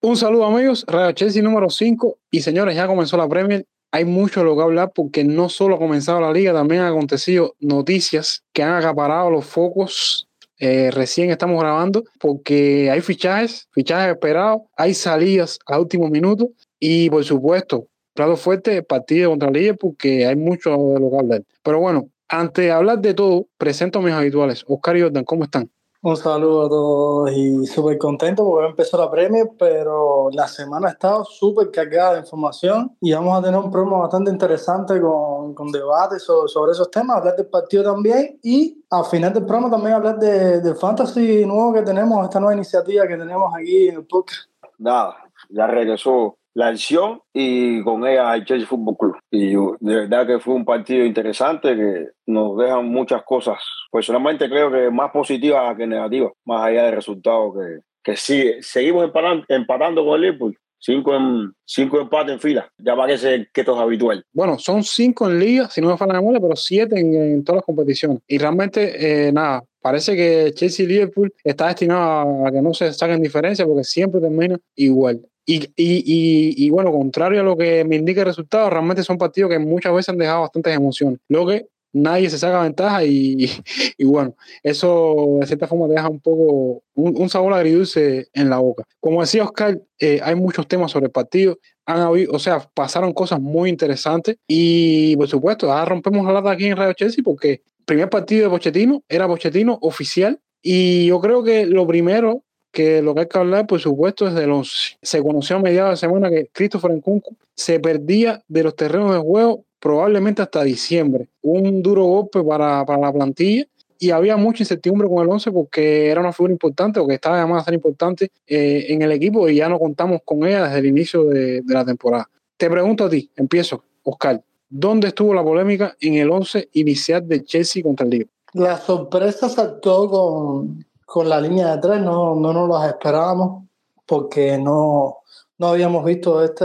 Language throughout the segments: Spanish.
Un saludo amigos, Radio Chelsea número 5 y señores, ya comenzó la Premier. Hay mucho de lo que hablar porque no solo ha comenzado la liga, también han acontecido noticias que han acaparado los focos. Eh, recién estamos grabando porque hay fichajes, fichajes esperados, hay salidas a último minuto y por supuesto, plato fuerte, partido contra liga porque hay mucho de lo que hablar. Pero bueno, antes de hablar de todo, presento a mis habituales. Oscar y Jordan, ¿cómo están? Un saludo a todos y súper contento porque empezó la premia, pero la semana ha estado súper cargada de información y vamos a tener un programa bastante interesante con, con debates sobre, sobre, esos temas, hablar del partido también y al final del programa también hablar de, del fantasy nuevo que tenemos, esta nueva iniciativa que tenemos aquí en el podcast. Nada, ya regresó la acción y con ella el Chelsea Football Club. Y de verdad que fue un partido interesante que nos dejan muchas cosas. Personalmente creo que más positivas que negativas, más allá del resultado que, que sí, seguimos empatando, empatando con el Liverpool. Cinco, en, cinco empates en fila. Ya parece que esto es habitual. Bueno, son cinco en liga, si no me falla la memoria, pero siete en, en, todas las competiciones. Y realmente, eh, nada, parece que Chelsea y Liverpool está destinado a que no se saquen diferencias porque siempre termina igual. Y, y, y, y, bueno, contrario a lo que me indica el resultado, realmente son partidos que muchas veces han dejado bastantes emociones. Lo que nadie se saca ventaja y, bueno, eso de cierta forma deja un poco un, un sabor agridulce en la boca. Como decía Oscar, eh, hay muchos temas sobre el partido. Han habido, o sea, pasaron cosas muy interesantes y por supuesto, ahora rompemos la lata aquí en Radio Chelsea porque el primer partido de Pochettino era Pochettino oficial y yo creo que lo primero que lo que hay que hablar, por supuesto, es de los. Se conoció a mediados de semana que Christopher Nkunku se perdía de los terrenos de juego probablemente hasta diciembre. Un duro golpe para, para la plantilla y había mucha incertidumbre con el 11 porque era una figura importante o que estaba llamada a ser importante eh, en el equipo y ya no contamos con ella desde el inicio de, de la temporada. Te pregunto a ti, empiezo, Oscar. ¿Dónde estuvo la polémica en el 11 inicial de Chelsea contra el Liverpool? La sorpresa saltó con, con la línea de tres, no, no nos las esperábamos porque no, no habíamos visto este,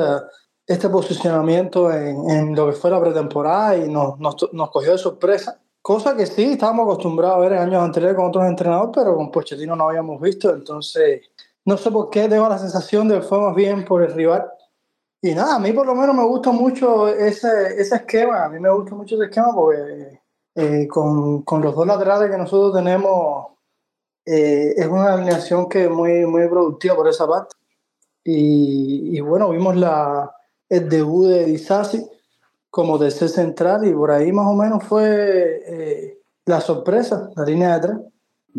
este posicionamiento en, en, lo que fue la pretemporada y nos, nos, nos, cogió de sorpresa. Cosa que sí estábamos acostumbrados a ver en años anteriores con otros entrenadores, pero con Pochettino no habíamos visto. Entonces, no sé por qué tengo la sensación de que fue más bien por el rival. Y nada, a mí por lo menos me gusta mucho ese, ese esquema. A mí me gusta mucho ese esquema porque eh, con, con los dos laterales que nosotros tenemos eh, es una alineación que es muy, muy productiva por esa parte. Y, y bueno, vimos la, el debut de Disasi como tercer central y por ahí más o menos fue eh, la sorpresa, la línea de tres.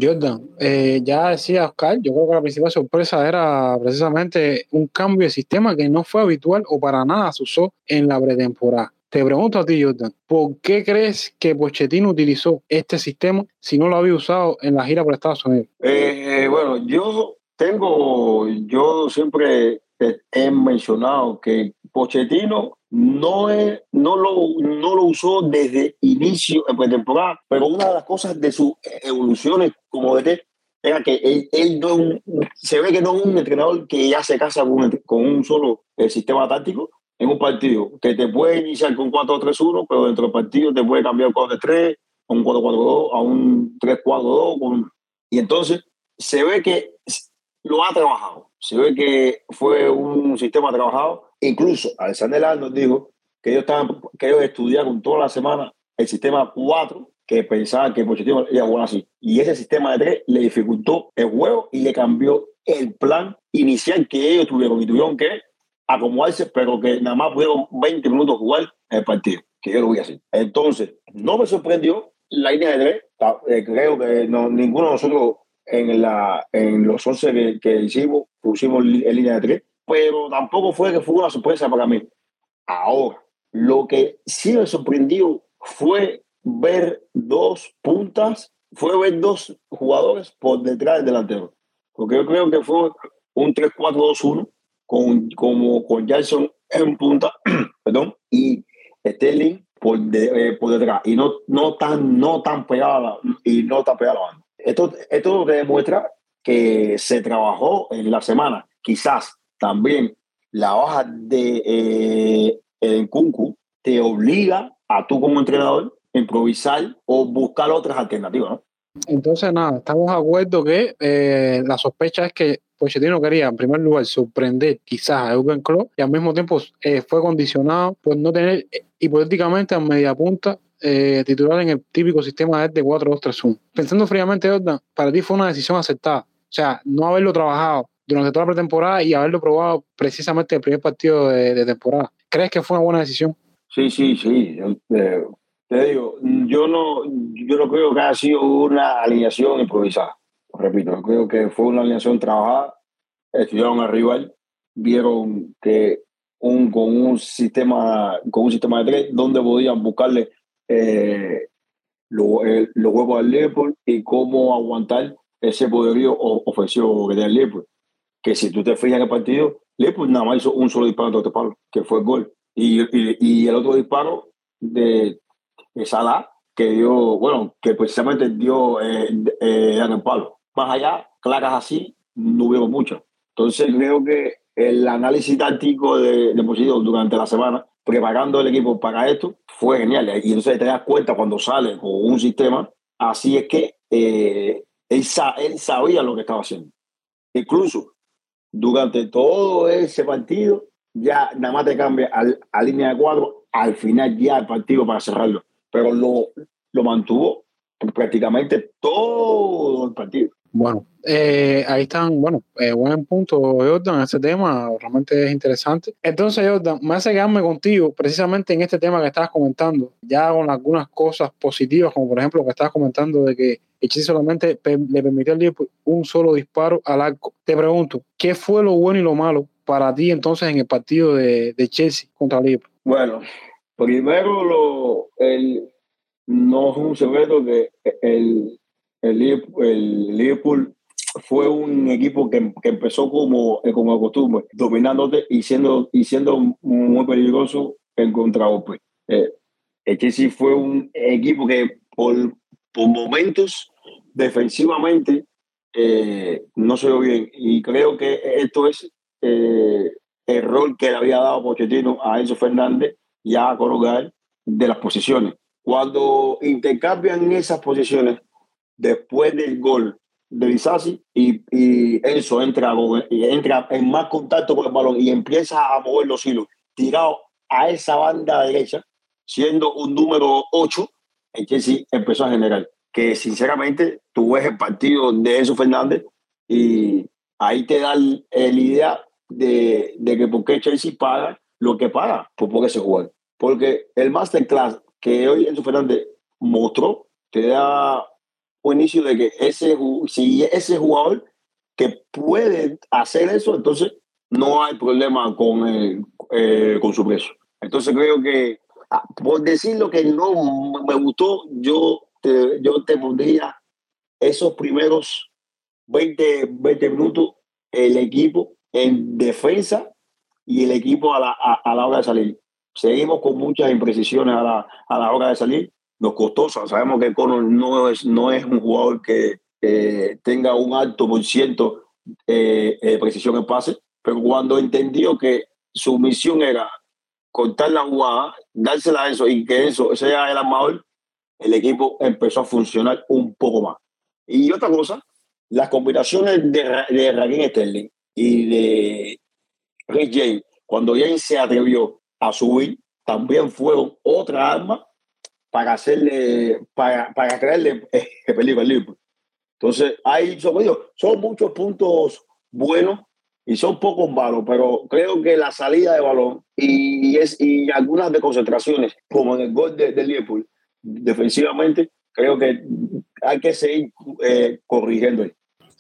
Jordan, eh, ya decía Oscar, yo creo que la principal sorpresa era precisamente un cambio de sistema que no fue habitual o para nada se usó en la pretemporada. Te pregunto a ti, Jordan, ¿por qué crees que Pochettino utilizó este sistema si no lo había usado en la gira por Estados Unidos? Eh, bueno, yo tengo, yo siempre he mencionado que Pochettino no, es, no, lo, no lo usó desde inicio de temporada, pero una de las cosas de sus evoluciones como DT era que él, él no se ve que no es un entrenador que ya se casa con un, con un solo eh, sistema táctico en un partido, que te puede iniciar con 4-3-1, pero dentro del partido te puede cambiar 4-3, a un 4-4-2, a un 3-4-2, y entonces se ve que lo ha trabajado, se ve que fue un sistema trabajado, incluso Alexander nos dijo que ellos, estaban, que ellos estudiaron toda la semana el sistema 4, que pensaban que Pochettino iba a jugar así, y ese sistema de 3 le dificultó el juego y le cambió el plan inicial que ellos tuvieron. Y tuvieron que acomodarse, pero que nada más pudieron 20 minutos jugar el partido, que yo lo voy a hacer. Entonces, no me sorprendió la línea de tres, eh, creo que no, ninguno de nosotros en, la, en los 11 que, que hicimos pusimos en línea de tres, pero tampoco fue que fue una sorpresa para mí. Ahora, lo que sí me sorprendió fue ver dos puntas, fue ver dos jugadores por detrás del delantero. Porque yo creo que fue un 3-4-2-1 con, como, con Jackson en punta, perdón, y Sterling por, de, eh, por detrás, y no, no tan, no tan pegada y no tan pegada la banda. Esto, esto demuestra que se trabajó en la semana. Quizás también la baja de eh, el Kunku te obliga a tú como entrenador improvisar o buscar otras alternativas, ¿no? Entonces, nada, estamos de acuerdo que eh, la sospecha es que Pochettino quería, en primer lugar, sorprender quizás a Eugen Klopp y al mismo tiempo eh, fue condicionado por no tener eh, hipotéticamente a media punta eh, titular en el típico sistema de 4-2-3-1. Pensando fríamente, Jordan, para ti fue una decisión aceptada. O sea, no haberlo trabajado durante toda la pretemporada y haberlo probado precisamente en el primer partido de, de temporada. ¿Crees que fue una buena decisión? Sí, sí, sí. Eh, te digo, yo no, yo no creo que haya sido una alineación improvisada. Repito, creo que fue una alineación trabajada. Estudiaron al rival, vieron que un, con un sistema con un sistema de tres donde podían buscarle eh, los lo huevos al Liverpool y cómo aguantar ese poderío ofensivo que tiene el Liverpool. Que si tú te fijas en el partido, Liverpool nada más hizo un solo disparo de este palo, que fue el gol. Y, y, el otro disparo de Salah, que dio, bueno, que precisamente dio eh, eh, en el palo. Más allá, claras así, no hubo muchas. Entonces creo que el análisis táctico de, de durante la semana, preparando el equipo para esto, fue genial. Y entonces te das cuenta cuando sale con un sistema, así es que eh, él, él sabía lo que estaba haciendo. Incluso durante todo ese partido, ya nada más te cambia al, a línea de cuadro al final ya el partido para cerrarlo. Pero lo, lo mantuvo prácticamente todo el partido. Bueno, eh, ahí están, bueno, eh, buen punto, Jordan, ese tema realmente es interesante. Entonces, Jordan, me hace quedarme contigo precisamente en este tema que estabas comentando, ya con algunas cosas positivas, como por ejemplo lo que estabas comentando de que Chelsea solamente le permitió al Liverpool un solo disparo al arco. Te pregunto, ¿qué fue lo bueno y lo malo para ti entonces en el partido de, de Chelsea contra Liverpool? Bueno, primero lo, el, no es un secreto que el, el, el Liverpool fue un equipo que, que empezó como, como costumbre, dominándote y siendo, y siendo muy peligroso en contragolpe. Eh, el Chelsea fue un equipo que por, por momentos defensivamente eh, no se vio bien y creo que esto es eh, el rol que le había dado Pochettino a Enzo Fernández y a Corogal de las posiciones. Cuando intercambian esas posiciones después del gol de Disasi y, y Enzo entra, entra en más contacto con el balón y empieza a mover los hilos, tirado a esa banda derecha, siendo un número 8, el Chelsea empezó a generar. Que sinceramente tú ves el partido de Enzo Fernández y ahí te da la idea de, de que por qué Chelsea paga lo que paga por poder se jugar. Porque el masterclass que hoy Enzo Fernández mostró te da un inicio de que ese, si ese jugador que puede hacer eso, entonces no hay problema con, el, eh, con su precio. Entonces creo que, ah, por decir lo que no me gustó, yo te, yo te pondría esos primeros 20, 20 minutos el equipo en defensa y el equipo a la, a, a la hora de salir. Seguimos con muchas imprecisiones a la, a la hora de salir. Nos costó, sabemos que Conor no es, no es un jugador que eh, tenga un alto por ciento eh, de precisión en pase, pero cuando entendió que su misión era cortar la jugada, dársela a eso y que eso sea el armador, el equipo empezó a funcionar un poco más. Y otra cosa, las combinaciones de, de Raheem Sterling y de Rick James, cuando James se atrevió a subir, también fueron otra arma para hacerle, para, para crearle eh, peligro. Entonces, hay, son muchos puntos buenos y son pocos malos, pero creo que la salida de balón y, es, y algunas de concentraciones, como en el gol de, de Liverpool, defensivamente, creo que hay que seguir eh, corrigiendo.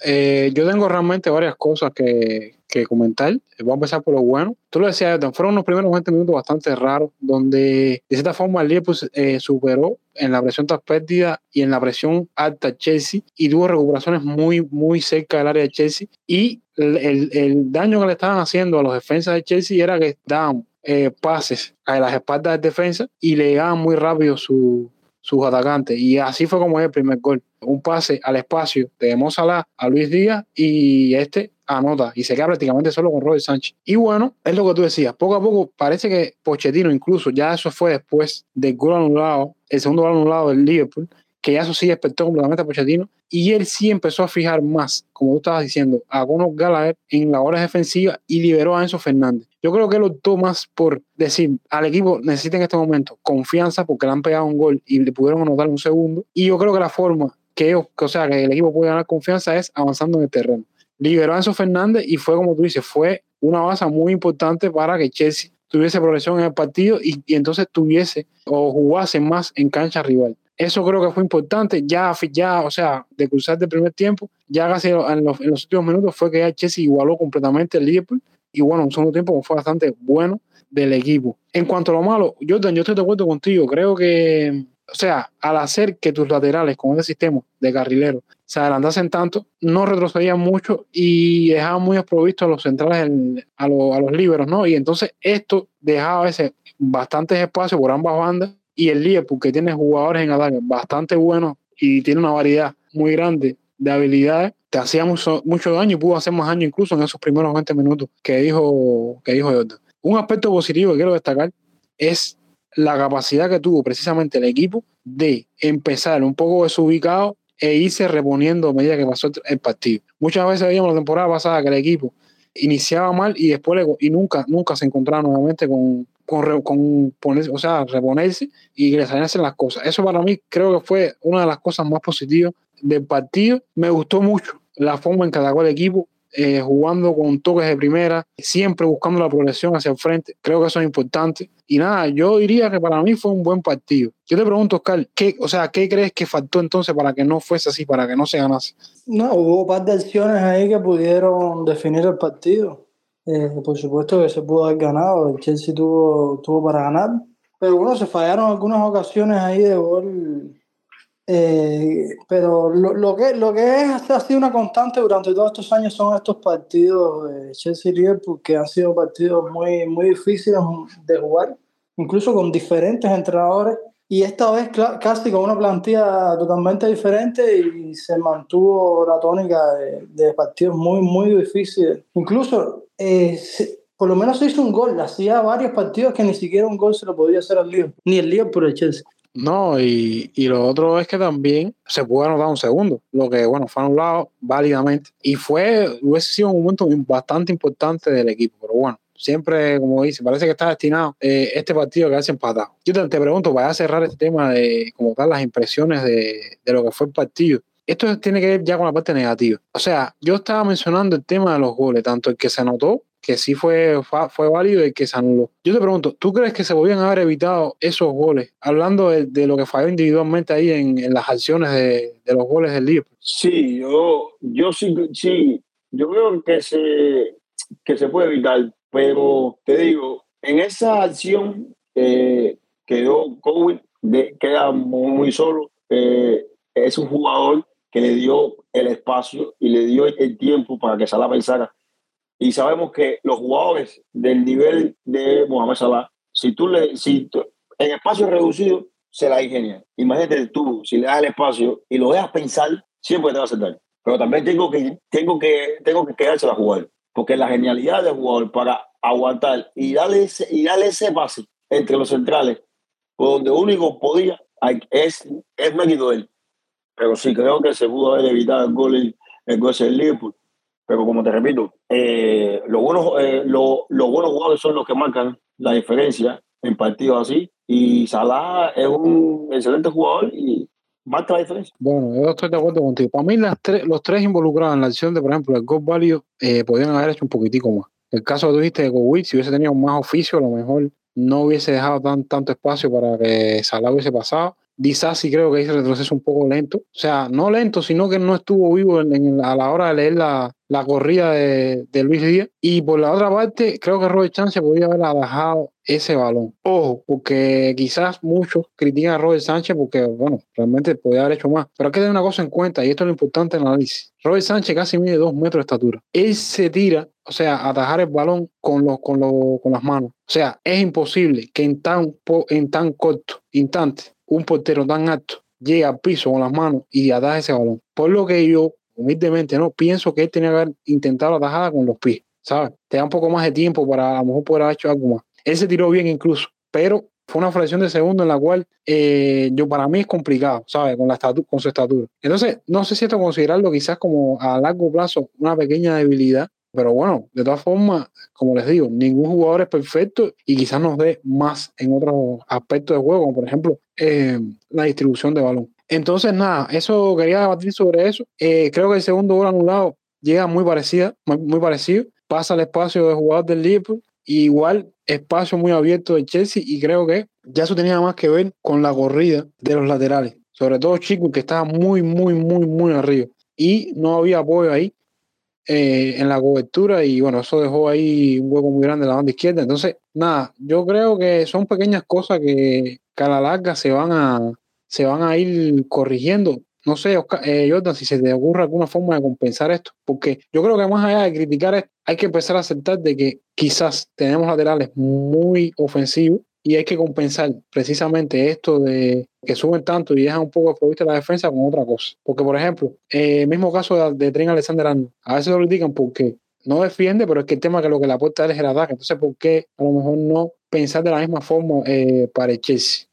Eh, yo tengo realmente varias cosas que, que comentar. Voy a empezar por lo bueno. Tú lo decías, fueron unos primeros 20 minutos bastante raros, donde de cierta forma el Liverpool eh, superó en la presión tras pérdida y en la presión alta Chelsea y tuvo recuperaciones muy, muy cerca del área de Chelsea. Y el, el, el daño que le estaban haciendo a los defensas de Chelsea era que daban eh, pases a las espaldas de defensa y le llegaban muy rápido su, sus atacantes. Y así fue como es el primer gol. Un pase al espacio de Mo Salah a Luis Díaz y este anota y se queda prácticamente solo con Robert Sánchez. Y bueno, es lo que tú decías, poco a poco parece que Pochettino incluso, ya eso fue después del gol anulado, el segundo gol anulado del Liverpool, que ya eso sí despertó completamente a Pochettino, y él sí empezó a fijar más, como tú estabas diciendo, a Conor Gallagher en la hora defensiva y liberó a Enzo Fernández. Yo creo que él optó más por decir al equipo necesita en este momento confianza porque le han pegado un gol y le pudieron anotar un segundo, y yo creo que la forma que o sea, que el equipo puede ganar confianza es avanzando en el terreno. Liberó a Enzo Fernández y fue como tú dices, fue una base muy importante para que Chelsea tuviese progresión en el partido y, entonces tuviese o jugase más en cancha rival. Eso creo que fue importante. Ya, ya o sea, de cruzar del primer tiempo, ya casi en los, en los últimos minutos fue que ya Chelsea igualó completamente el Liverpool. Y bueno, un segundo tiempo fue bastante bueno del equipo. En cuanto a lo malo, Jordan, yo estoy de acuerdo contigo. Creo que, o sea, al hacer que tus laterales con ese sistema de carrilero se adelantasen tanto, no retrocedían mucho y dejaban muy desprovistos a los centrales, a, a los liberos, ¿no? Y entonces esto dejaba a veces bastantes espacios por ambas bandas y el Liverpool, que tiene jugadores en ataque bastante buenos y tiene una variedad muy grande de habilidades, te hacía mucho, mucho daño y pudo hacer más daño incluso en esos primeros 20 minutos que dijo, que dijo Jordan. Un aspecto positivo que quiero destacar es la capacidad que tuvo precisamente el equipo de empezar un poco desubicado e irse reponiendo a medida que pasó el partido. Muchas veces veíamos la temporada pasada que el equipo iniciaba mal y después y nunca, nunca se encontraba nuevamente con, con, con o sea, reponerse y que les salían las cosas. Eso para mí creo que fue una de las cosas más positivas del partido. Me gustó mucho la forma en que atacó el equipo, eh, jugando con toques de primera, siempre buscando la progresión hacia el frente. Creo que eso es importante. Y nada, yo diría que para mí fue un buen partido. Yo te pregunto, Oscar, ¿qué, o sea, ¿qué crees que faltó entonces para que no fuese así, para que no se ganase? No, hubo un par de acciones ahí que pudieron definir el partido. Eh, por supuesto que se pudo haber ganado, el Chelsea tuvo, tuvo para ganar, pero bueno, se fallaron algunas ocasiones ahí de gol eh, pero lo, lo, que, lo que es, ha sido una constante durante todos estos años son estos partidos de Chelsea-Liverpool que han sido partidos muy, muy difíciles de jugar, incluso con diferentes entrenadores. Y esta vez casi con una plantilla totalmente diferente y se mantuvo la tónica de, de partidos muy, muy difíciles. Incluso, eh, por lo menos se hizo un gol. Hacía varios partidos que ni siquiera un gol se lo podía hacer al Liverpool, ni el Liverpool el Chelsea. No, y, y, lo otro es que también se pudo anotar un segundo, lo que, bueno, fue anulado válidamente. Y fue, hubiese sido un momento bastante importante del equipo, pero bueno, siempre, como dice, parece que está destinado eh, este partido a quedarse empatado. Yo te, te pregunto, para cerrar este tema de, como tal, las impresiones de, de lo que fue el partido. Esto tiene que ver ya con la parte negativa. O sea, yo estaba mencionando el tema de los goles, tanto el que se anotó que sí fue, fue válido y que se anuló. Yo te pregunto, ¿tú crees que se podían haber evitado esos goles? Hablando de, lo que falló individualmente ahí en, las acciones de, los goles del Liverpool. Sí, yo, yo sí, sí, yo creo que se, que se puede evitar, pero te digo, en esa acción eh, quedó Cowen, queda muy, solo. Eh, es un jugador que le dio el espacio y le dio el tiempo para que Salah pensara y sabemos que los jugadores del nivel de Mohamed Salah, si tú le, si en espacio reducido, se la ingenia. Imagínate tú, si le das el espacio y lo dejas pensar, siempre te va a hacer daño. Pero también tengo que, tengo que, tengo que quedarse a jugar. Porque la genialidad del jugador para aguantar y darle ese, y darle ese pase entre los centrales, por donde único podía, es, es mérito de él. Pero sí creo que se pudo haber evitado el gol, el gol del Liverpool pero como te repito, eh, los, buenos, eh, lo, los buenos jugadores son los que marcan la diferencia en partidos así. Y Salah es un excelente jugador y marca la diferencia. Bueno, yo estoy de acuerdo contigo. Para mí, las tres, los tres involucrados en la acción de, por ejemplo, el gol válido, eh, podrían haber hecho un poquitico más. El caso que tú de Gowit, si hubiese tenido más oficio, a lo mejor no hubiese dejado tan, tanto espacio para que Salah hubiese pasado. Disasi creo que hizo retroceso un poco lento. O sea, no lento, sino que no estuvo vivo en, a la hora de leer la, la corrida de, de, Luis Díaz. Y por la otra parte, creo que Robert Sánchez podría haber dejado ese balón. Ojo, porque quizás muchos critican a Robert Sánchez porque, bueno, realmente podría haber hecho más. Pero hay que tener una cosa en cuenta, y esto es lo importante en el análisis. Robert Sánchez casi mide dos metros de estatura. Él se tira, o sea, a atajar el balón con, los, con, los, con las manos. O sea, es imposible que en tan, en tan corto instante un portero tan alto llegue al piso con las manos y ataje ese balón. Por lo que yo, humildemente, no pienso que él tenía que haber intentado la tajada con los pies, ¿sabes? Te da un poco más de tiempo para a lo mejor poder haber hecho algo más. Él se tiró bien incluso, pero fue una fracción de segundo en la cual eh, yo para mí es complicado, ¿sabes? Con, la con su estatura. Entonces, no sé si esto considerarlo quizás como a largo plazo una pequeña debilidad, pero bueno, de todas formas, como les digo, ningún jugador es perfecto y quizás nos dé más en otros aspectos de juego, como por ejemplo eh, la distribución de balón. Entonces, nada, eso quería debatir sobre eso. Eh, creo que el segundo gol anulado llega muy parecida, muy, parecido. Pasa al espacio de jugador del Liverpool, igual espacio muy abierto de Chelsea y creo que ya eso tenía más que ver con la corrida de los laterales, sobre todo Chico que estaba muy, muy, muy, muy arriba y no había apoyo ahí eh, en la cobertura y bueno, eso dejó ahí un hueco muy grande en la banda izquierda. Entonces, nada, yo creo que son pequeñas cosas que, a la larga se van a, se van a ir corrigiendo. No sé, eh, Jordan, si se te ocurre alguna forma de compensar esto, porque yo creo que más allá de criticar hay que empezar a aceptar de que quizás tenemos laterales muy ofensivos y hay que compensar precisamente esto de que suben tanto y dejan un poco de la defensa con otra cosa. Porque, por ejemplo, el eh, mismo caso de, de Alexander Arnold, a veces lo critican porque no defiende, pero es que el tema que lo que le aporta es el ataque. Entonces, ¿por qué a lo mejor no pensar de la misma forma eh, para el?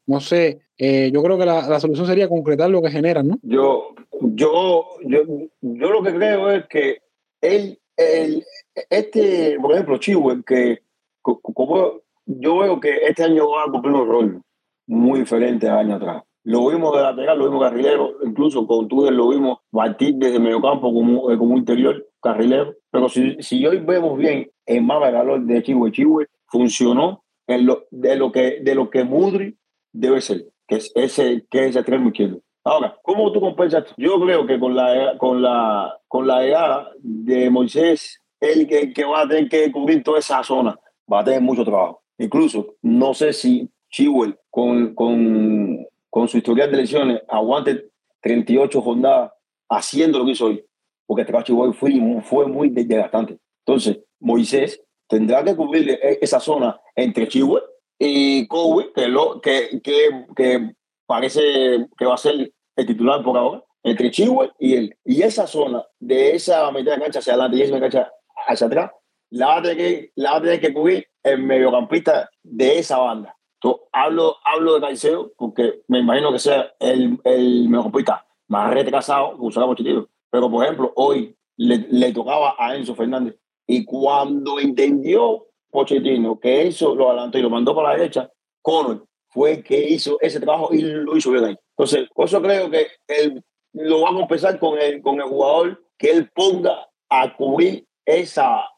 No sé, eh, yo creo que la, solución sería concretar lo que generan, ¿no? Yo, yo, yo, yo lo que creo es que él, el, este, por ejemplo, Chihuahua, que como yo veo que este año va a cumplir un rol muy diferente al año atrás. Lo vimos de lateral, lo vimos carrilero, incluso con Tudor lo vimos batir desde medio campo como, eh, como interior carrilero. Pero si, si hoy vemos bien el mapa de valor de Chihuahua, Chihuahua funcionó en lo, de, lo que, de lo que Mudri debe ser, que es ese, que es ese extremo izquierdo. Ahora, ¿cómo tú compensas? Yo creo que con la, con la, con la llegada de Moisés, él que, que va a tener que cubrir toda esa zona, va a tener mucho trabajo. Incluso, no sé si Chihuahua con, con, con su historial de lesiones aguante 38 jornadas haciendo lo que hizo hoy, porque este Chihuahua fue, fue muy desgastante. Entonces, Moisés tendrá que cubrir e, esa zona entre Chihuahua y Kobe, que, lo, que, que, que parece que va a ser el titular por ahora, entre Chihuahua y él. Y esa zona, de esa mitad de cancha hacia adelante y esa cancha hacia atrás, la va a tener que, la va a tener que cubrir el mediocampista de esa banda. Entonces, hablo, hablo de Caicedo porque me imagino que sea el, el mediocampista más retrasado que usará Pochettino. Pero, por ejemplo, hoy le, le, tocaba a Enzo Fernández. Y cuando entendió Pochettino que eso lo adelantó y lo mandó para la derecha, Conor fue el que hizo ese trabajo y lo hizo bien ahí. Entonces, por eso creo que él lo va a compensar con el, con el jugador que él ponga a cubrir esa,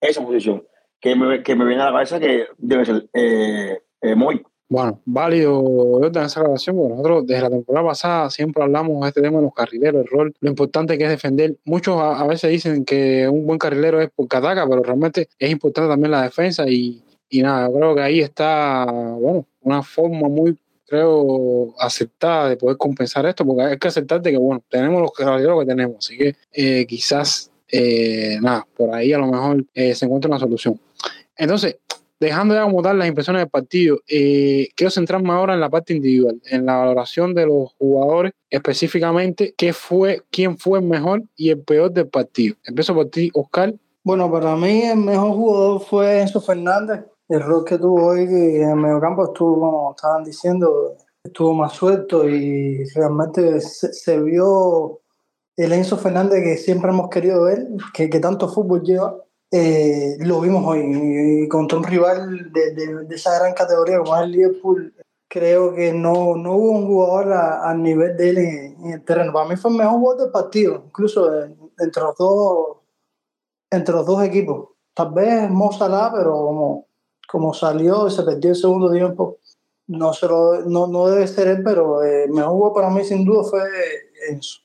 esa posición que me, que me viene a la cabeza que debe ser eh, eh, muy. Bueno, válido en esa grabación, porque nosotros desde la temporada pasada siempre hablamos de este tema de los carrileros, el rol, lo importante que es defender. Muchos a, veces dicen que un buen carrilero es porque ataca, pero realmente es importante también la defensa y, y nada, creo que ahí está, bueno, una forma muy, creo, aceptada de poder compensar esto, porque hay que aceptar que, bueno, tenemos los carrileros que tenemos, así que eh, quizás eh, nada, por ahí a lo mejor eh, se encuentra una solución. Entonces, dejando ya como tal las impresiones del partido, eh, quiero centrarme ahora en la parte individual, en la valoración de los jugadores, específicamente qué fue, quién fue el mejor y el peor del partido. Empiezo por ti, Oscar. Bueno, para mí el mejor jugador fue Enzo Fernández. El rol que tuvo hoy en el mediocampo estuvo, como estaban diciendo, estuvo más suelto y realmente se vio el Enzo Fernández que siempre hemos querido ver, que, que tanto fútbol lleva, eh, lo vimos hoy. Contra un rival de, esa gran categoría como es el Liverpool, creo que no, no hubo un jugador al nivel de él en, el terreno. Para mí fue el mejor jugador del partido, incluso entre los dos, entre los dos equipos. Tal vez Mo Salah, pero como, como salió y se perdió el segundo tiempo, no, se lo, no, no debe ser él, pero el mejor jugador para mí sin duda fue Enzo.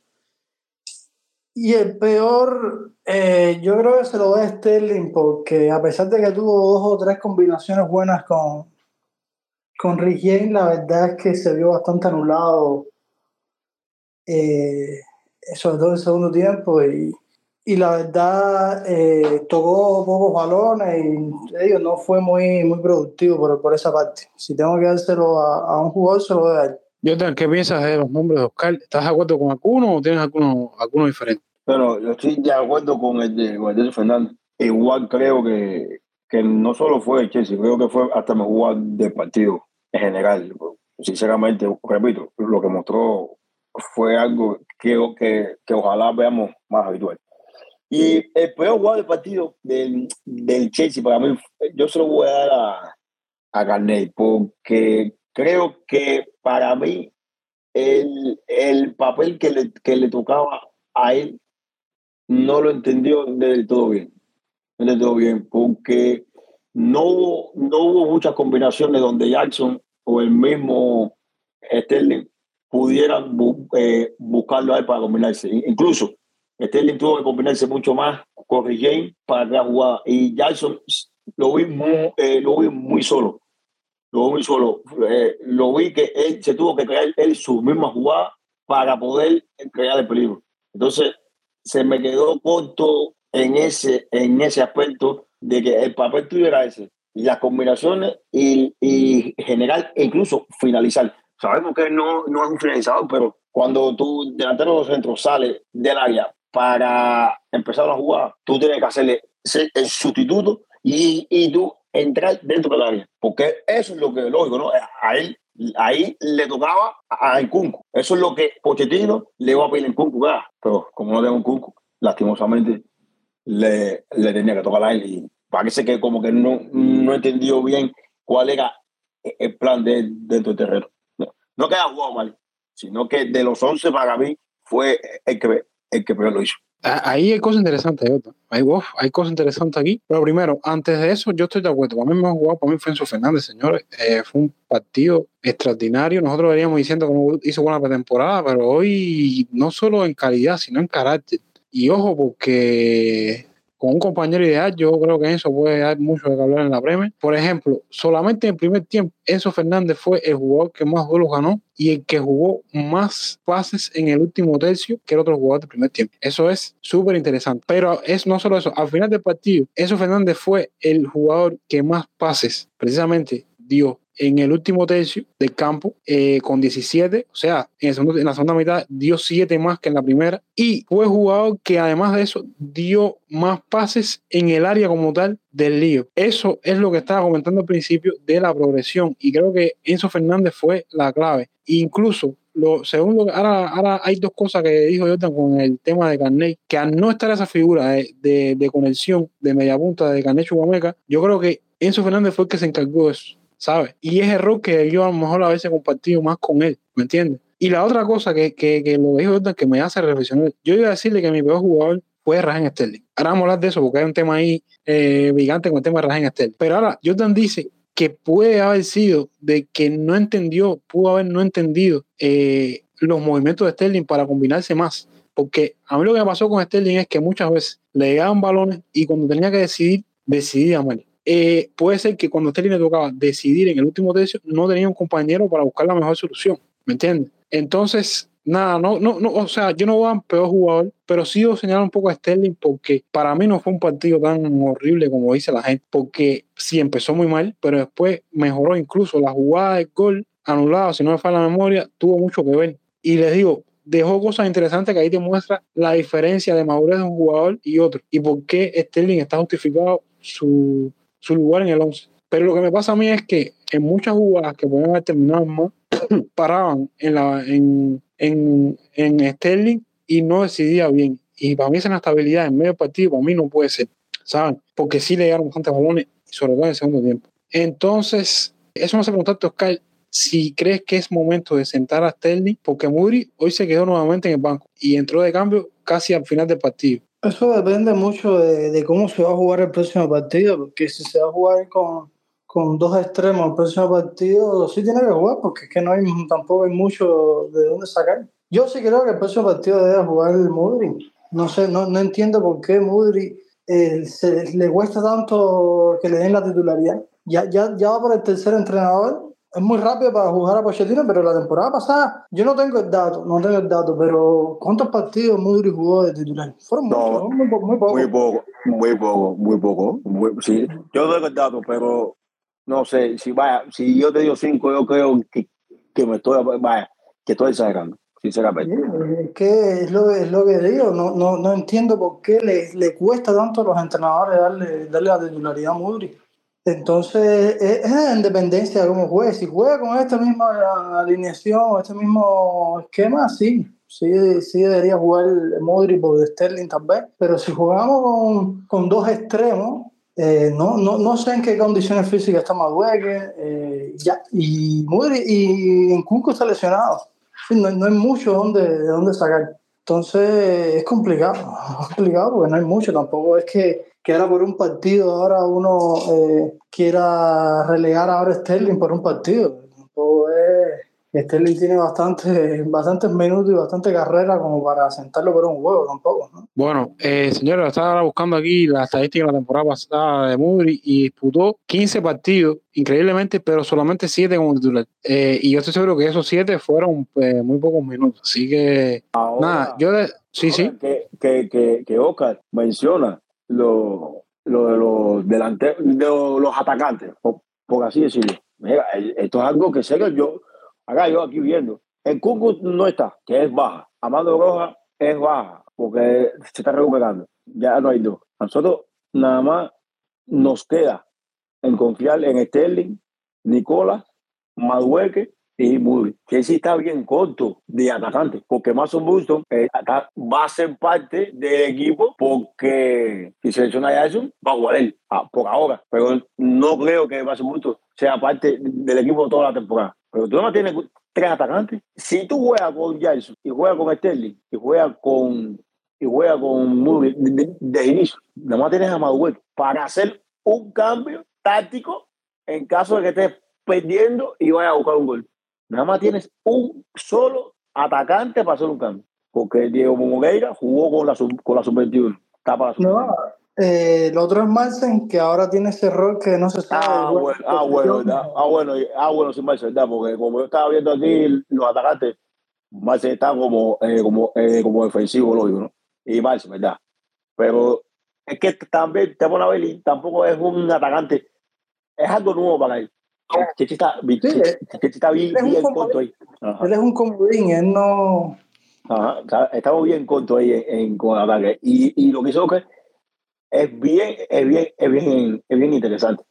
Y el peor, eh, yo creo que se lo da a Sterling, porque a pesar de que tuvo dos o tres combinaciones buenas con, con la verdad es que se vio bastante anulado, eh, sobre todo en el segundo tiempo. Y, y la verdad, eh, tocó pocos balones y no fue muy, muy productivo por, por esa parte. Si tengo que dárselo a, a un jugador, se lo voy a dar. ¿qué piensas de los nombres de Oscar? ¿Estás de acuerdo con alguno o tienes alguno, alguno diferente? Bueno, yo estoy de acuerdo con el de, con Fernández. Igual creo que, que no solo fue el Chelsea, creo que fue hasta mejor del partido. en general. Sinceramente, repito, lo que mostró fue algo que, que, que ojalá veamos más habitual. Y el peor jugador del partido del, del Chelsea, para mí, yo se lo voy a dar a, a Garnett, porque creo que para mí el, el papel que le, que le tocaba a él no lo entendió del todo bien. Del todo bien, porque no hubo, no hubo muchas combinaciones donde Jackson o el mismo Sterling pudieran eh, buscarlo a él para combinarse. Incluso Sterling tuvo que combinarse mucho más con James para la jugada. Y Jackson lo vi muy, eh, lo vi muy solo. Lo vi muy solo. Eh, lo vi que él se tuvo que crear él su misma jugada para poder crear el peligro. Entonces, se me quedó corto en ese, en ese aspecto de que el papel tuyo era ese. Las combinaciones y, y general e incluso finalizar. Sabemos que no, no es un finalizador, pero cuando tu delantero de centro sale del área para empezar a jugar, tú tienes que hacerle el sustituto y, y tú entrar dentro del área. Porque eso es lo que es lógico, ¿no? Ahí, ahí le tocaba a Incunco. Eso es lo que Pochettino le iba a pedir a Incunco. Pero como no tengo un lastimosamente le, le tenía que tocar a él. Y parece que como que no, no entendió bien cuál era el plan de dentro del terreno. No, no que haya jugado mal, sino que de los 11 para mí fue el que el que peor lo hizo. Ahí hay cosas interesantes, hay, hay cosas interesantes aquí. Pero primero, antes de eso, yo estoy de acuerdo. Para mí me jugado, para mí fue Enzo Fernández, señores. Eh, fue un partido extraordinario. Nosotros veníamos diciendo que hizo buena pretemporada, pero hoy no solo en calidad, sino en carácter. Y ojo, porque con un compañero ideal, yo creo que eso puede dar mucho de hablar en la Premier. Por ejemplo, solamente en primer tiempo, Enzo Fernández fue el jugador que más goles ganó y el que jugó más pases en el último tercio que el otro jugador del primer tiempo. Eso es súper interesante. Pero es no solo eso, al final del partido, Enzo Fernández fue el jugador que más pases precisamente dio en el último tercio del campo eh, con 17, o sea, en, en, la segunda mitad dio 7 más que en la primera y fue jugador que además de eso dio más pases en el área como tal del lío. Eso es lo que estaba comentando al principio de la progresión y creo que Enzo Fernández fue la clave. Incluso lo segundo, ahora, ahora hay dos cosas que dijo Jordan con el tema de Carney, que al no estar esa figura de, de, de conexión de media punta de Carney Chubameca, yo creo que Enzo Fernández fue el que se encargó de eso. ¿Sabes? Y es error que yo a lo mejor a veces he compartido más con él, ¿me entiendes? Y la otra cosa que, que, que lo dijo Jordan que me hace reflexionar, yo iba a decirle que mi peor jugador fue Rajen Sterling. Ahora vamos a hablar de eso porque hay un tema ahí eh, gigante con el tema de Rajen Sterling. Pero ahora Jordan dice que puede haber sido de que no entendió, pudo haber no entendido eh, los movimientos de Sterling para combinarse más. Porque a mí lo que me pasó con Sterling es que muchas veces le llegaban balones y cuando tenía que decidir, decidía mal. Eh, puede ser que cuando a Sterling le tocaba decidir en el último tercio, no tenía un compañero para buscar la mejor solución, ¿me entiendes? Entonces, nada, no, no, no, o sea, yo no voy a peor jugador, pero sí a señalar un poco a Sterling porque para mí no fue un partido tan horrible como dice la gente, porque sí empezó muy mal, pero después mejoró incluso la jugada del gol anulado, si no me falla la memoria, tuvo mucho que ver. Y les digo, dejó cosas interesantes que ahí te muestra la diferencia de madurez de un jugador y otro, y por qué Sterling está justificado su su lugar en el 11. Pero lo que me pasa a mí es que en muchas jugadas que pueden haber terminado más, paraban en, la, en, en, en Sterling y no decidía bien. Y para mí esa inestabilidad en medio partido, para mí no puede ser, ¿saben? Porque sí le llegaron bastantes balones, sobre todo en el segundo tiempo. Entonces, eso me hace preguntarte, Oscar, si crees que es momento de sentar a Sterling, porque Muri hoy se quedó nuevamente en el banco y entró de cambio casi al final del partido. Eso depende mucho de, de, cómo se va a jugar el próximo partido, porque si se va a jugar con, con dos extremos el próximo partido, sí tiene que jugar, porque es que no hay tampoco hay mucho de dónde sacar. Yo sí creo que el próximo partido debe jugar el Mudri. No sé, no, no entiendo por qué Mudri eh, se, le cuesta tanto que le den la titularidad. Ya, ya, ya va por el tercer entrenador es muy rápido para jugar a Pochettino, pero la temporada pasada, yo no tengo el dato, no tengo el dato, pero ¿cuántos partidos Mudri jugó de titular? Fueron no, muchos, muy, muy, poco. Muy poco, muy poco, muy poco. Muy, sí, yo tengo el dato, pero no sé, si vaya, si yo te digo cinco, yo creo que, que me estoy, vaya, que estoy exagerando. Sinceramente. Es que es lo, es lo que digo, no, no, no entiendo por qué le, le cuesta tanto a los entrenadores darle, darle la titularidad a Mudri. Entonces, es, en dependencia de cómo juegue. Si juega con esta misma alineación, este mismo esquema, sí. Sí, sí debería jugar Modric por Sterling también. Pero si jugamos con, con dos extremos, eh, no, no, no, sé en qué condiciones físicas está Madueque. Eh, ya, y Modric y en Cunco está lesionado. No, no hay mucho donde, de dónde sacar. Entonces, es complicado. Es complicado porque no hay mucho. Tampoco es que que ahora por un partido, ahora uno eh, quiera relegar ahora a Sterling por un partido. Sterling tiene bastante, bastantes minutos y bastante carrera como para sentarlo por un juego tampoco. Bueno, eh, señora, estaba buscando aquí la estadística de la temporada pasada de Mudri y disputó 15 partidos, increíblemente, pero solamente 7 como titular. Eh, y yo estoy seguro que esos 7 fueron eh, muy pocos minutos. Así que, nada, yo de, sí, sí. Que, que, que, que Oscar menciona lo, lo de los delanteros, de los atacantes, por, así decirlo. Mira, esto es algo que sé que yo, acá yo aquí viendo, el Cúcuta no está, que es baja. Amado Roja es baja, porque se está recuperando. Ya no hay dos. nosotros nada más nos queda en confiar en Sterling, Nicolás, Madueque y que sí está bien corto de atacante, porque Mason Buston eh, va a ser parte del equipo porque si selecciona a Jason, va a jugar él, ah, por ahora, pero no creo que Mason Buston sea parte del equipo toda la temporada. Pero tú no tienes tres atacantes. Si tú juegas con Jason y juegas con Sterling y juegas con y juega con Moody de, inicio, nada más tienes a Maduel para hacer un cambio táctico en caso de que estés perdiendo y vaya a buscar un gol. Nada más tienes un solo atacante para hacer un cambio. Porque Diego Moreira jugó con la, con la sub-21. No, eh, el otro es Marcen, que ahora tiene ese rol que no se sabe. Ah, bueno, ah, bueno, ah, bueno, ah, bueno, sí, Marcen, ¿verdad? Porque como yo estaba viendo aquí los atacantes, Marcen está como, eh, como, eh, como defensivo, lógico, ¿no? Y Marcen, ¿verdad? Pero es que también, Temo tampoco es un atacante, es algo nuevo para él. Está, bien, bien corto ahí. Él es un comodín, él no. Ajá, estamos bien corto ahí en, con ataque. Y, y lo que hizo que es bien, es bien, es bien, es bien interesante.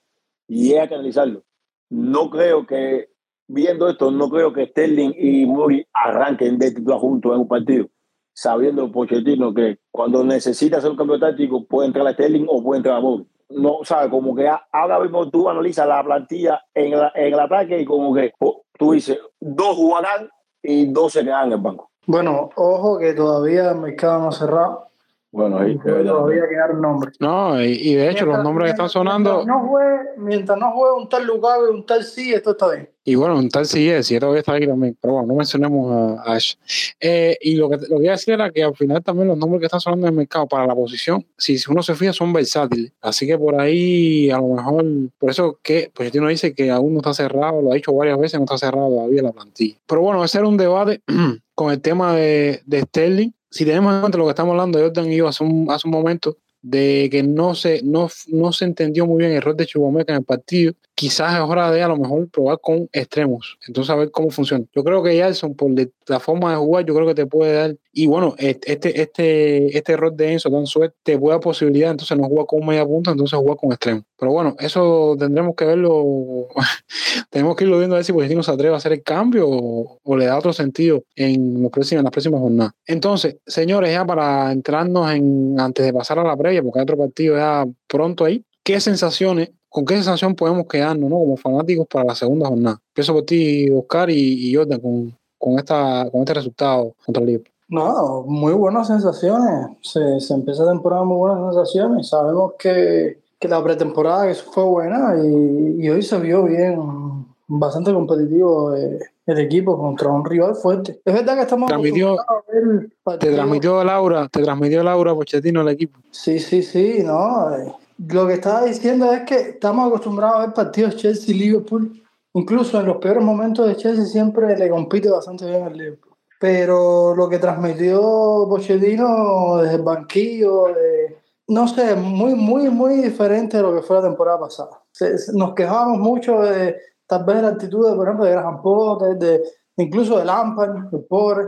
Y hay que analizarlo. No creo que, viendo esto, no creo que Sterling y Murray arranquen de titular juntos en un partido, sabiendo Pochettino que cuando necesita hacer un cambio táctico puede entrar a Sterling o puede entrar a Murray no, ¿sabes? Como que ahora mismo tú analizas la plantilla en, en el ataque y como que oh, tú dices, dos jugarán y dos se quedan en el banco. Bueno, ojo que todavía el mercado no ha cerrado. Bueno, ahí todavía quedaron nombres. No, y, de hecho los nombres que están sonando. Mientras no, juegue, mientras no juegue un tal Lukaku y un tal sí, esto está bien. Y bueno, un tal todavía está ahí también. Pero bueno, no mencionemos a, Ash. Eh, y lo que, lo que iba a decir era que al final también los nombres que están sonando en el mercado para la posición, si uno se fija, son versátiles. Así que por ahí, a lo mejor, por eso que pues uno dice que aún no está cerrado, lo ha dicho varias veces, no está cerrado todavía la plantilla. Pero bueno, ese era un debate con el tema de, de Sterling si tenemos en cuenta lo que estamos hablando de Jordan y yo hace un, hace un momento, de que no se, no, no se entendió muy bien el rol de Chubomeca en el partido, quizás es hora de a lo mejor probar con extremos, entonces a ver cómo funciona. Yo creo que Yalson, por la forma de jugar, yo creo que te puede dar, y bueno, este, este, este rol de Enzo, tan suerte, te puede dar posibilidad, entonces no jugar con media punta, entonces jugar con extremos. Pero bueno, eso tendremos que verlo, tenemos que irlo viendo a ver si Pochettino se atreve a hacer el cambio o, le da otro sentido en, los próximos, en las próximas jornadas. Entonces, señores, ya para entrarnos en, antes de pasar a la previa, porque hay otro partido ya pronto ahí, ¿qué sensaciones ¿con qué sensación podemos quedarnos ¿no? como fanáticos para la segunda jornada? Empiezo por ti, Oscar y, Jordan, con, con, esta, con este resultado contra el Liverpool. No, muy buenas sensaciones. Se, se empieza la temporada muy buenas sensaciones. Sabemos que, que la pretemporada fue buena y, y, hoy se vio bien, bastante competitivo eh, el equipo contra un rival fuerte. Es verdad que estamos transmitió, Te transmitió Laura, te transmitió Laura Pochettino el equipo. Sí, sí, sí, no. Eh, lo que estaba diciendo es que estamos acostumbrados a ver partidos Chelsea-Liverpool. Incluso en los peores momentos de Chelsea siempre le compite bastante bien al Liverpool. Pero lo que transmitió Pochettino desde el banquillo, no sé, muy, muy, muy diferente de lo que fue la temporada pasada. Nos quejábamos mucho de tal vez la actitud, de, por ejemplo, de Graham Potter, de, incluso de Lampard, el pobre.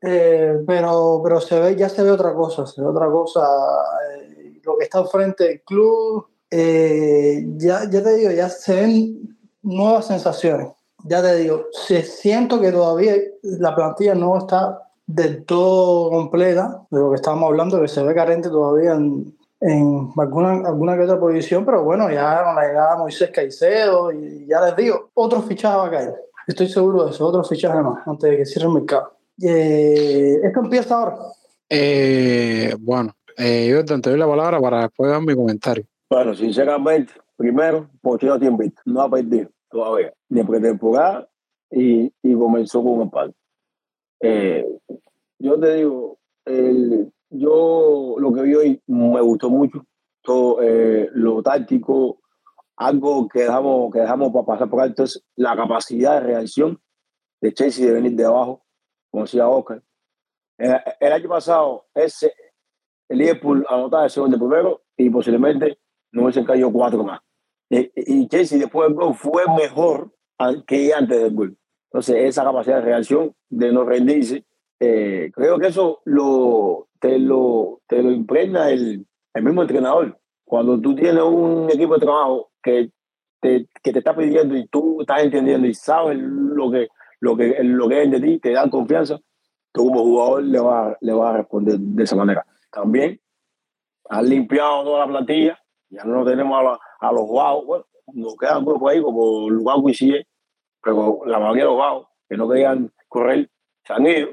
Eh, pero, pero se ve, ya se ve otra cosa, se ve otra cosa. Eh, lo que está frente del club, eh, ya, ya te digo, ya se ven nuevas sensaciones. Ya te digo, se siento que todavía la plantilla no está del todo completa, de lo que estábamos hablando, que se ve carente todavía en, en alguna, alguna que otra posición, pero bueno, ya con la llegada de Moisés Caicedo, y ya les digo, otros fichajes va a caer. Estoy seguro de eso, otros fichajes más, antes de que cierre el mercado. Eh, ¿Esto empieza ahora? Eh, bueno, eh, yo te doy la palabra para después dar mi comentario. Bueno, sinceramente, primero, Pochino tiene visto, no ha perdido todavía, ni pretemporada y, y comenzó con un palo. Eh, yo te digo, el, yo lo que vi hoy me gustó mucho, todo eh, lo táctico, algo que dejamos, que dejamos para pasar por alto es la capacidad de reacción de Chelsea de venir de abajo, como decía Oscar. El, el año pasado, ese, el Liverpool anotaba el segundo primero y posiblemente no hubiesen caído cuatro más. Y, y Chelsea después del gol fue mejor que antes del gol. Entonces, esa capacidad de reacción, de no rendirse, eh, creo que eso lo, te, lo, te lo impregna el, el mismo entrenador. Cuando tú tienes un equipo de trabajo que te, que te está pidiendo y tú estás entendiendo y sabes lo que, lo que, lo que es de ti, te dan confianza, tú como jugador le vas le va a responder de esa manera. También han limpiado toda la plantilla, ya no tenemos a, la, a los guau, bueno, nos quedan grupos ahí como el Guau y pero la mayoría de los guau que no querían correr se han ido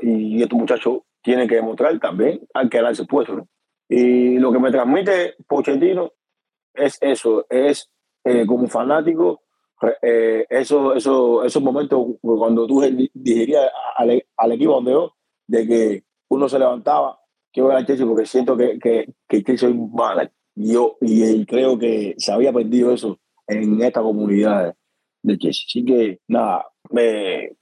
y estos muchachos tienen que demostrar también al quedarse puesto. ¿no? Y lo que me transmite Pochettino es eso, es eh, como fanático, eh, eso, eso, esos momentos cuando tú dirías al, al, equipo donde yo, de que uno se levantaba, que voy al Chelsea porque siento que, que, que Chelsea es mala. Yo, y creo que se había perdido eso en esta comunidad de Chelsea. Así que, nada, eh,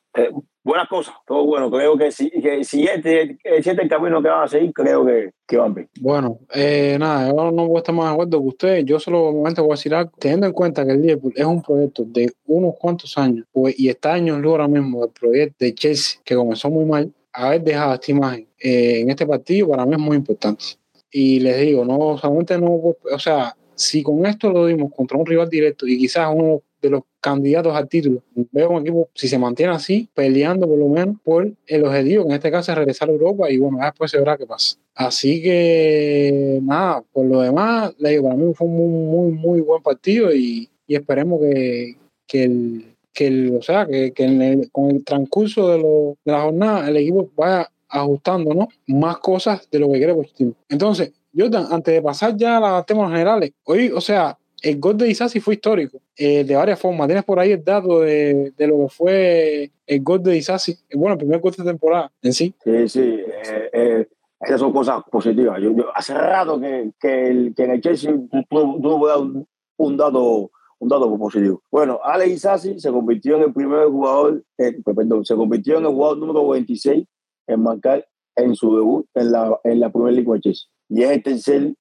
buenas cosas, todo bueno. Creo que si, que si este, este es el camino que van a seguir, creo que, que van bien. Bueno, eh, nada, yo no voy a estar más de acuerdo que ustedes. Yo solo momento voy a decir algo, teniendo en cuenta que el Liverpool es un proyecto de unos cuantos años, pues, y está años luz ahora mismo el proyecto de Chelsea, que comenzó muy mal, haber dejado esta imagen eh, en este partido para mí es muy importante. Y les digo, no solamente no, o sea, si con esto lo dimos contra un rival directo y quizás uno de los candidatos al título. Veo un equipo, si se mantiene así, peleando por lo menos por el objetivo, que en este caso es regresar a Europa y bueno, después se verá qué pasa. Así que nada, por lo demás, le digo, para mí fue un muy, muy, muy buen partido y, y esperemos que, que el, que el, o sea, que, que el, con el transcurso de, lo, de la jornada el equipo vaya ajustando ¿no? más cosas de lo que quiere Pochettino. Entonces, Jordan, antes de pasar ya a los temas generales, hoy, o sea, el gol de Isasi fue histórico, eh, de varias formas. Tienes por ahí el dato de, de, lo que fue el gol de Isasi, bueno, el primer gol de temporada en sí. Sí, sí, eh, eh, esas son cosas positivas. Yo, yo, hace rato que, que, el, que en el Chelsea puedes dar un, un, dato un dato positivo. Bueno, Alex Isasi se convirtió en el primer jugador, eh, perdón, se convirtió en el jugador número 26 en marcar en su debut en la, en la Premier League Chelsea. Y es el tercer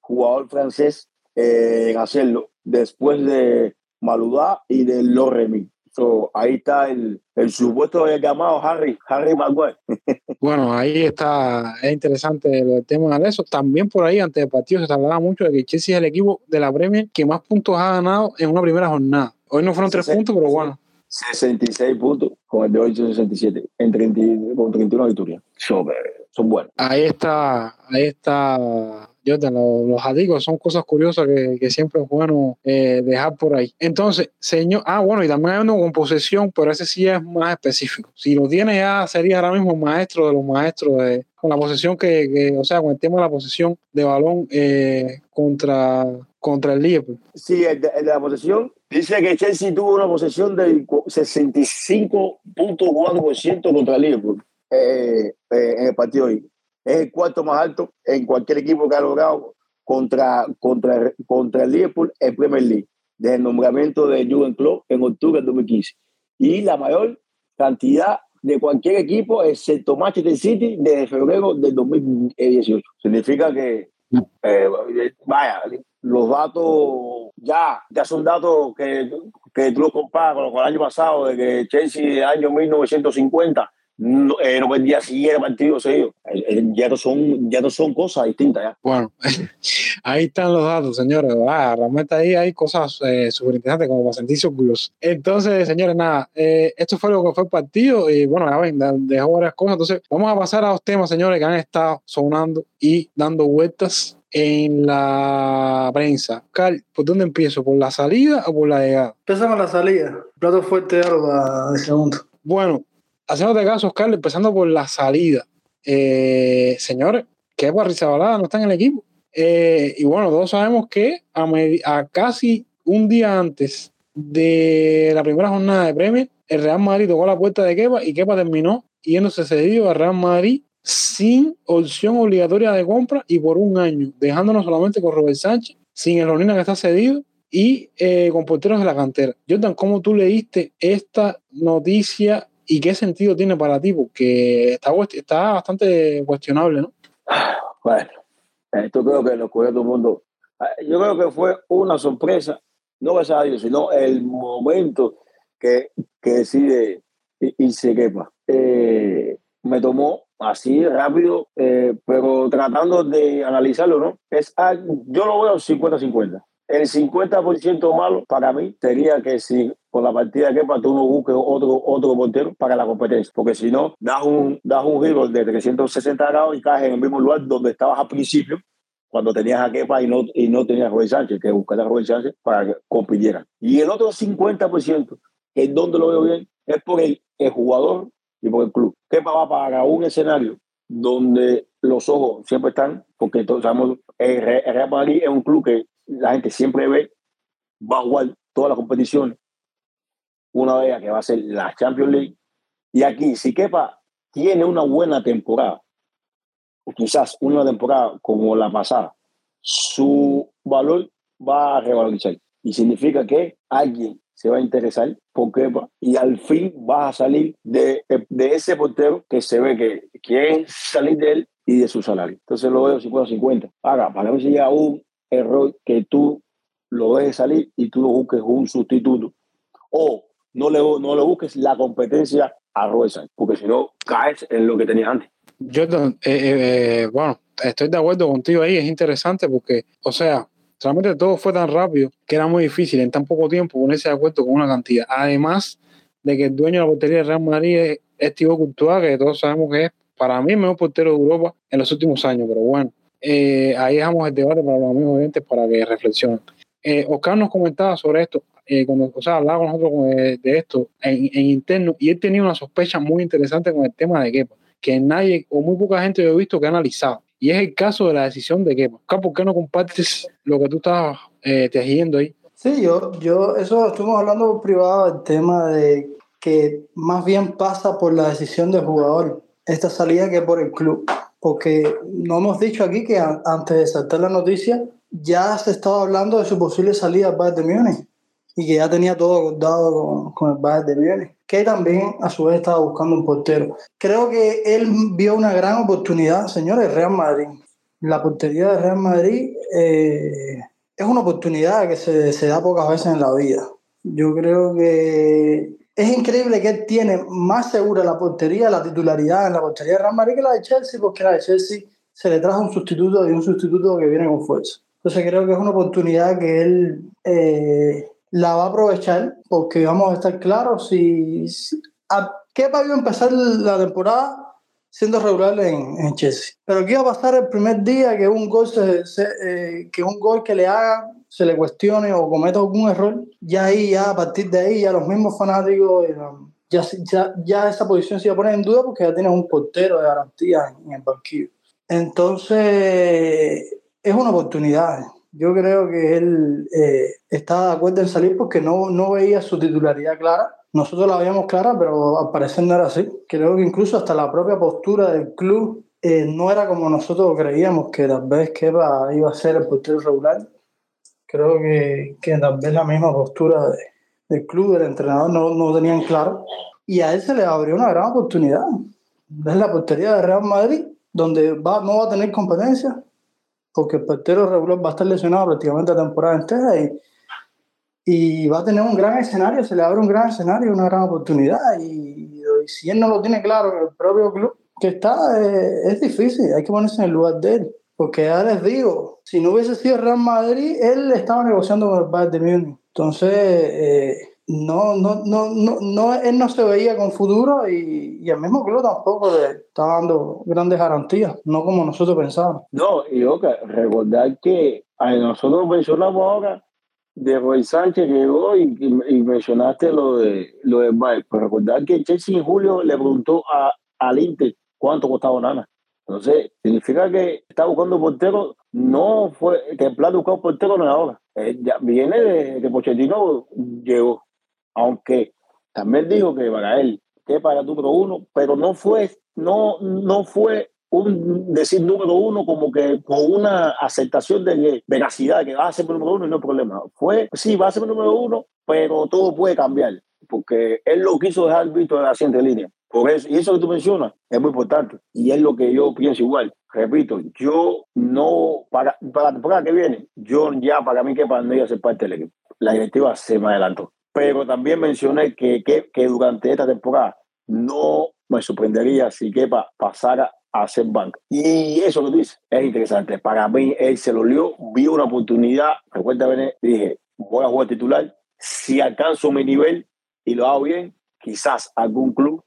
jugador francés eh, en hacerlo después de Maludá y de Loremi. So, ahí está el, el supuesto llamado Harry, Harry Maguire. bueno, ahí está, es interesante el tema de eso. También por ahí, antes del partido, se hablaba mucho de que Chelsea es el equipo de la Premier que más puntos ha ganado en una primera jornada. Hoy no fueron tres puntos, pero bueno. 66 puntos con el de hoy 67 en 30, con 31 victorias. Son, son buenos. Ahí está, ahí está Los, los son cosas curiosas que, siempre es bueno eh, dejar por ahí. Entonces, señor, ah, bueno, y también hay uno con posesión, pero ese sí es más específico. Si lo tiene ya, sería ahora mismo maestro de los maestros con la posesión que, o sea, con el tema de la posesión de balón eh, contra, contra el Liverpool. Sí, el de, la posesión. Dice que Chelsea tuvo una posesión del 65.4% contra el Liverpool eh, eh, en el partido hoy es el cuarto más alto en cualquier equipo que ha logrado contra, contra, contra el Liverpool en Premier League, desde el nombramiento de Jürgen Klopp en octubre del 2015. Y la mayor cantidad de cualquier equipo, excepto Manchester City, desde febrero del 2018. Significa que, eh, vaya, los datos ya, ya son datos que, que tú los comparas con, con el año pasado, de que Chelsea, año 1950, no, eh, no perdía siquiera partidos ellos. Eh, eh, ya, no son, ya no son cosas distintas. Ya. Bueno, ahí están los datos, señores. Ah, realmente ahí hay cosas eh, súper interesantes como para sentirse orgullosos. Entonces, señores, nada, eh, esto fue lo que fue el partido y bueno, ya ven, dejó varias cosas. Entonces, vamos a pasar a los temas, señores, que han estado sonando y dando vueltas en la prensa. Carl, ¿por dónde empiezo? ¿Por la salida o por la llegada? Empezamos la salida. Plato fuerte de algo de segundo. Bueno, haciéndote caso, Oscar, empezando por la salida. Eh, señores, que Rizabalaga no está en el equipo. Eh, y bueno, todos sabemos que a, a, casi un día antes de la primera jornada de premio, el Real Madrid tocó la puerta de Kepa y Kepa terminó yéndose cedido al Real Madrid sin opción obligatoria de compra y por un año, dejándonos solamente con Robert Sánchez, sin el Onina que está cedido y eh, con porteros de la cantera. Jordan, ¿cómo tú leíste esta noticia y qué sentido tiene para ti? Porque está, bastante cuestionable, ¿no? Bueno, esto creo que lo ocurrió todo el mundo. Yo creo que fue una sorpresa, no gracias a Dios, sino el momento que, que decide y, se quepa. Eh, me tomó así rápido, eh, pero tratando de analizarlo, ¿no? Es, yo lo veo 50-50. El 50% malo para mí sería que si con la partida que tú no busques otro, otro portero para la competencia, porque si no, das un, das un giro de 360 grados y caes en el mismo lugar donde estabas al principio, cuando tenías a Kepa y no, y no tenías a Robert Sánchez, que buscar a Robert Sánchez para que compitieran. Y el otro 50%, que es donde lo veo bien, es por el, el jugador y por el club. Kepa va para un escenario donde los ojos siempre están, porque todos sabemos, el Real Madrid es un club que la gente siempre ve, va a jugar todas las competiciones, una de ellas que va a ser la Champions League, y aquí, si Kepa tiene una buena temporada, o quizás una temporada como la pasada, su valor va a revalorizar. Y significa que alguien se va a interesar por Kepa y al fin va a salir de, de ese portero que se ve que quiere salir de él y de su salario. Entonces lo veo 50-50. Ahora, para mí llega un error que tú lo dejes salir y tú lo busques un sustituto. O no le, no le busques la competencia a Roesa, porque si no caes en lo que tenías antes. Jordan, eh, eh, eh, bueno, estoy de acuerdo contigo ahí, es interesante porque, o sea, realmente todo fue tan rápido que era muy difícil en tan poco tiempo ponerse de acuerdo con una cantidad. Además de que el dueño de la portería de Real Madrid es, es Thibaut que todos sabemos que es para mí el mejor portero de Europa en los últimos años, pero bueno, ahí dejamos el debate para los amigos oyentes para que reflexionen. Oscar nos comentaba sobre esto, eh, cuando, o sea, hablaba con nosotros de, esto en, interno, y él tenía una sospecha muy interesante con el tema de Kepa, que nadie o muy poca gente yo he visto que ha analizado. Y es el caso de la decisión de Kepa. Oscar, ¿por qué no compartes lo que tú estabas eh, tejiendo ahí? Sí, yo, yo, eso estuvimos hablando privado, el tema de que más bien pasa por la decisión del jugador, esta salida que por el club porque no hemos dicho aquí que antes de saltar la noticia ya se estaba hablando de su posible salida al Bayern de Múnich y que ya tenía todo acordado con, con, el Bayern de Múnich, que también a su vez estaba buscando un portero. Creo que él vio una gran oportunidad, señores, Real Madrid. La portería de Real Madrid eh, es una oportunidad que se, se da pocas veces en la vida. Yo creo que es increíble que él tiene más segura la portería, la titularidad en la portería de Real Madrid que la de Chelsea, porque la de Chelsea se le trajo un sustituto y un sustituto que viene con fuerza. Entonces creo que es una oportunidad que él eh, la va a aprovechar, porque vamos a estar claros si, a qué va a empezar la temporada siendo regular en, Chelsea. Pero qué iba a pasar el primer día que un gol se, eh, que un gol que le haga se le cuestione o cometa algún error, ya ahí, ya a partir de ahí, ya los mismos fanáticos, eh, ya, ya, ya esa posición se va a poner en duda porque ya tienes un portero de garantía en, el banquillo. Entonces, es una oportunidad. Yo creo que él eh, está de acuerdo en salir porque no, no veía su titularidad clara. Nosotros la veíamos clara, pero al parecer no era así. Creo que incluso hasta la propia postura del club eh, no era como nosotros creíamos que tal vez que iba, a ser el portero regular creo que, que tal vez la misma postura de, del club, del entrenador, no, no tenían claro. Y a él se le abrió una gran oportunidad. Es la portería de Real Madrid, donde va, no va a tener competencia, porque el portero regular va a estar lesionado prácticamente la temporada entera y, y va a tener un gran escenario, se le abre un gran escenario, una gran oportunidad. Y, Y si él no lo tiene claro el propio club que está, eh, es difícil, hay que ponerse en el lugar de él. Porque ya les digo, si no hubiese sido Real Madrid, él estaba negociando con el Bayern de Múnich. Entonces, eh, no, no, no, no, no, él no se veía con futuro y, y el mismo club tampoco está dando grandes garantías, no como nosotros pensábamos. No, y Oca, recordar que a nosotros mencionamos ahora de Roy Sánchez que llegó y, mencionaste lo de lo de Bayern. Pero recordar que Chelsea en julio le preguntó a, al Inter cuánto costaba Nana. Entonces, significa que está buscando portero, no fue, que el plan de buscar portero no es ahora. Eh, ya viene de que Pochettino llegó, aunque también dijo que para él, que para número uno, pero no fue, no, no fue un decir número uno como que con una aceptación de veracidad, que va a ser número uno y no hay problema. Fue, sí, va a ser número uno, pero todo puede cambiar, porque él lo quiso dejar visto en la siguiente línea. Por eso, y eso que tú mencionas es muy importante. Y es lo que yo pienso igual. Repito, yo no, para, para la temporada que viene, yo ya para mí que para no ir a ser parte del equipo. La directiva se me adelantó. Pero también mencioné que, que, que durante esta temporada no me sorprendería si Kepa pasara a ser banca. Y eso que dice es interesante. Para mí, él se lo lió, vio una oportunidad. Recuerda, dije, voy a jugar titular. Si alcanzo mi nivel y lo hago bien, quizás algún club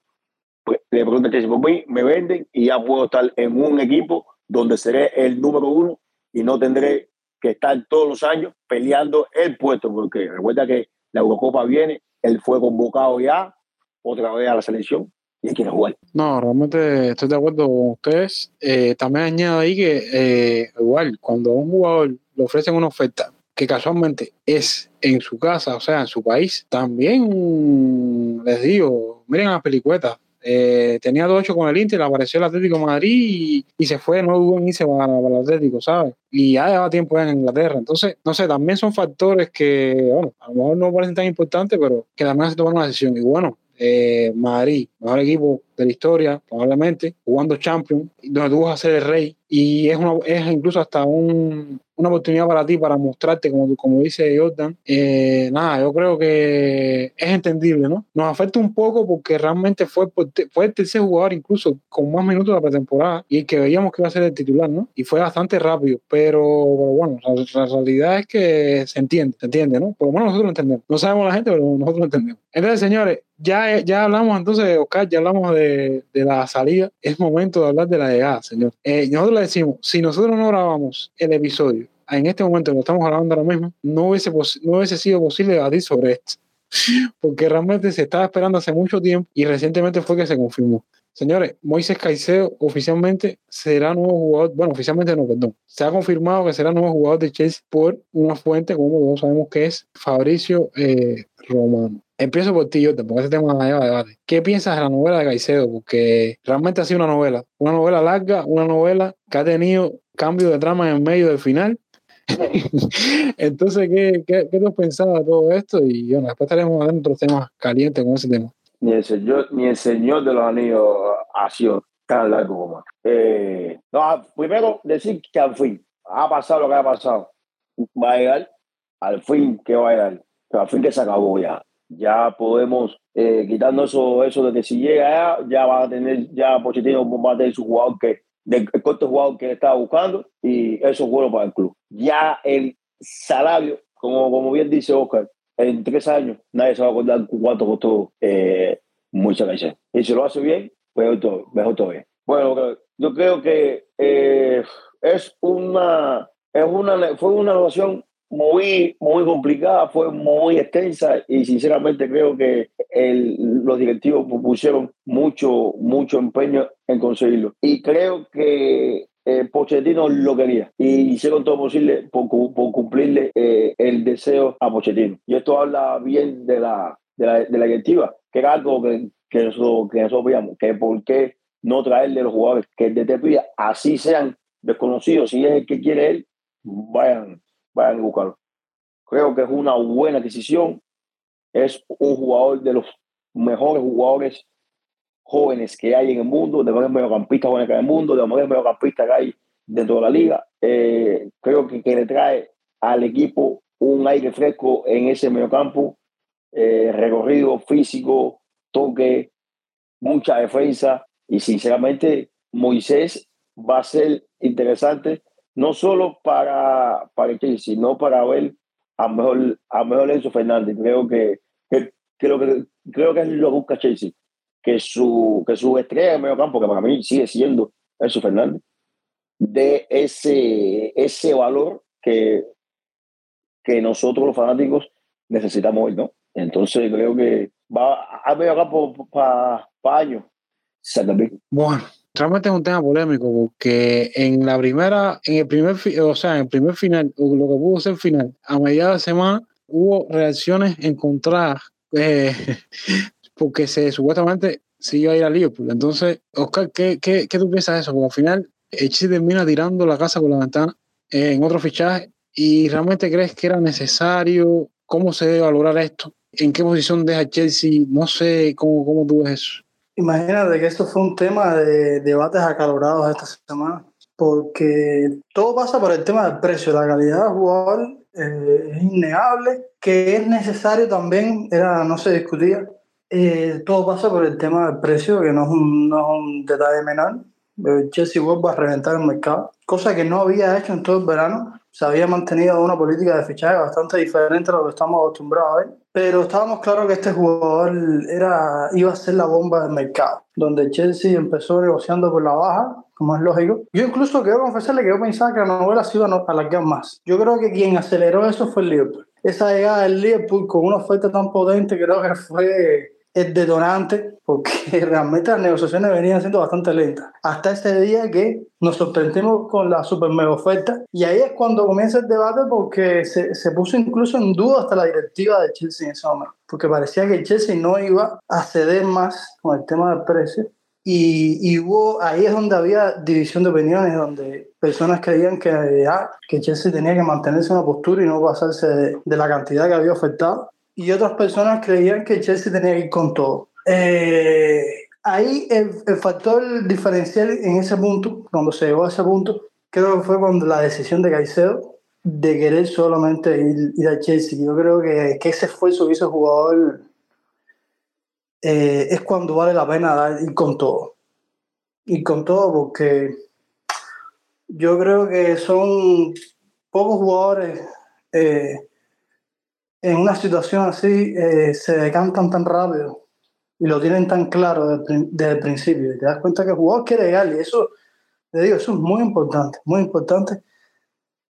pues, le pregunto que si por mí me venden y ya puedo estar en un equipo donde seré el número uno y no tendré que estar todos los años peleando el puesto, porque recuerda que la Eurocopa viene, él fue convocado ya otra vez a la selección y él quiere jugar. No, realmente estoy de acuerdo con ustedes. Eh, también añado ahí que eh, igual, cuando a un jugador le ofrecen una oferta que casualmente es en su casa, o sea, en su país, también les digo, miren las pelicuetas, eh, tenía 2-8 con el Inter, apareció el Atlético Madrid y, se fue, no hubo en irse para, para, el Atlético, ¿sabes? Y ya lleva tiempo en Inglaterra. Entonces, no sé, también son factores que, bueno, a lo mejor no parecen tan importantes, pero que también se toman una decisión. Y bueno, eh, Madrid, mejor equipo de la historia, probablemente, jugando Champions, donde tú vas a ser el rey. Y es, una, es incluso hasta un, una oportunidad para ti para mostrarte, como, como dice Jordan. Eh, nada, yo creo que es entendible, ¿no? Nos afecta un poco porque realmente fue, fue el tercer jugador, incluso con más minutos de la pretemporada, y el que veíamos que iba a ser el titular, ¿no? Y fue bastante rápido, pero, pero bueno, la, la, realidad es que se entiende, se entiende, ¿no? Por lo menos nosotros lo entendemos. No sabemos la gente, pero nosotros lo entendemos. Entonces, señores, ya, ya hablamos entonces, Oscar, ya hablamos de, de la salida. Es momento de hablar de la llegada, señor. Eh, nosotros le decimos, si nosotros no grabamos el episodio en este momento, lo estamos hablando ahora mismo, no hubiese, no hubiese sido posible debatir sobre esto. Porque realmente se estaba esperando hace mucho tiempo y recientemente fue que se confirmó. Señores, Moisés Caicedo oficialmente será nuevo jugador, bueno, oficialmente no, perdón, se ha confirmado que será nuevo jugador de Chelsea por una fuente, como todos sabemos que es Fabricio eh, Romano. Empiezo por ti, Jordan, porque este tema lleva a debate. ¿Qué piensas de la novela de Caicedo? Porque realmente ha sido una novela, una novela larga, una novela que ha tenido cambio de trama en medio del final. Entonces, ¿qué, qué, qué tú has pensado de todo esto? Y bueno, después estaremos hablando otros temas calientes con ese tema ni el señor, ni el señor de los anillos ha sido tan largo como eh, no, primero decir que al fin ha pasado lo que ha pasado. Va a llegar al fin que va a llegar pero al fin que se acabó ya. Ya podemos eh, quitando eso eso de que si llega ya, ya va a tener ya Pochettino va a tener su jugador que del corto jugador que estaba buscando y eso es bueno para el club. Ya el salario como, como bien dice Oscar en tres años nadie se va a acordar cuánto costó eh, mucha leche. Y si lo hace bien, pues todo, mejor todavía. Bueno, yo creo que eh, es una, es una, fue una evaluación muy, muy complicada, fue muy extensa y sinceramente creo que el, los directivos pusieron mucho, mucho empeño en conseguirlo. Y creo que eh, Pochettino lo quería y hicieron todo posible por, por cumplirle eh, el deseo a Pochettino. Y esto habla bien de la, de la, de la directiva, que era algo que, que, nosotros, que nosotros veíamos, que por qué no traerle los jugadores que el DT pida, así sean desconocidos, si es el que quiere él, vayan, vayan a buscarlo. Creo que es una buena decisión, es un jugador de los mejores jugadores jóvenes que hay en el mundo, de los mejores mediocampistas jóvenes que hay en el mundo, de los mejores mediocampistas que hay dentro de la liga. Eh, creo que, que, le trae al equipo un aire fresco en ese mediocampo, eh, recorrido físico, toque, mucha defensa y sinceramente Moisés va a ser interesante no solo para, para Chelsea, sino para ver a mejor, a mejor Enzo Fernández. Creo que, que, creo que creo que lo busca Chelsea, que su, que su estrella en medio campo, que para mí sigue siendo Enzo Fernández, de ese, ese valor que, que nosotros los fanáticos necesitamos hoy, ¿no? Entonces creo que va a medio campo para pa años. Bueno, realmente es un tema polémico porque en la primera, en el primer, o sea, en el primer final, o lo que pudo ser final, a mediados de semana hubo reacciones encontradas eh, porque se supuestamente se iba a ir a Liverpool. Entonces, Oscar, ¿qué, qué, qué tú piensas de eso? Porque al final Chelsea termina tirando la casa por la ventana en otro fichaje y realmente crees que era necesario, cómo se debe valorar esto, en qué posición deja Chelsea, no sé cómo, cómo tú ves eso. Imagínate que esto fue un tema de debates acalorados esta semana, porque todo pasa por el tema del precio, la calidad del jugador eh, es innegable, que es necesario también, era, no se discutía, eh, todo pasa por el tema del precio, que no es un, no es un detalle menor. Chelsea vuelve a reventar el mercado, cosa que no había hecho en todo el verano. Se había mantenido una política de fichaje bastante diferente a lo que estamos acostumbrados a ver, pero estábamos claros que este jugador era, iba a ser la bomba del mercado, donde Chelsea empezó negociando por la baja, como es lógico. Yo incluso quiero confesarle que yo pensaba que la novela se iba a alargar más. Yo creo que quien aceleró eso fue el Liverpool. Esa llegada del Liverpool con una oferta tan potente creo que fue es detonante porque realmente las negociaciones venían siendo bastante lentas. Hasta ese día que nos sorprendimos con la super mega oferta y ahí es cuando comienza el debate porque se, se puso incluso en duda hasta la directiva de Chelsea en ese momento, porque parecía que Chelsea no iba a ceder más con el tema del precio. Y, y hubo, ahí es donde había división de opiniones, donde personas creían que, ah, que Chelsea tenía que mantenerse en una postura y no pasarse de, de la cantidad que había ofertado y otras personas creían que Chelsea tenía que ir con todo. Eh, ahí el, factor diferencial en ese punto, cuando se llegó a ese punto, creo que fue cuando la decisión de Caicedo de querer solamente ir, a Chelsea. Yo creo que, que, ese esfuerzo que hizo el jugador eh, es cuando vale la pena dar, ir con todo. Ir con todo porque yo creo que son pocos jugadores eh, en una situación así eh, se decantan tan rápido y lo tienen tan claro desde, el principio. Y te das cuenta que el jugador quiere llegar y eso, te digo, eso es muy importante, muy importante.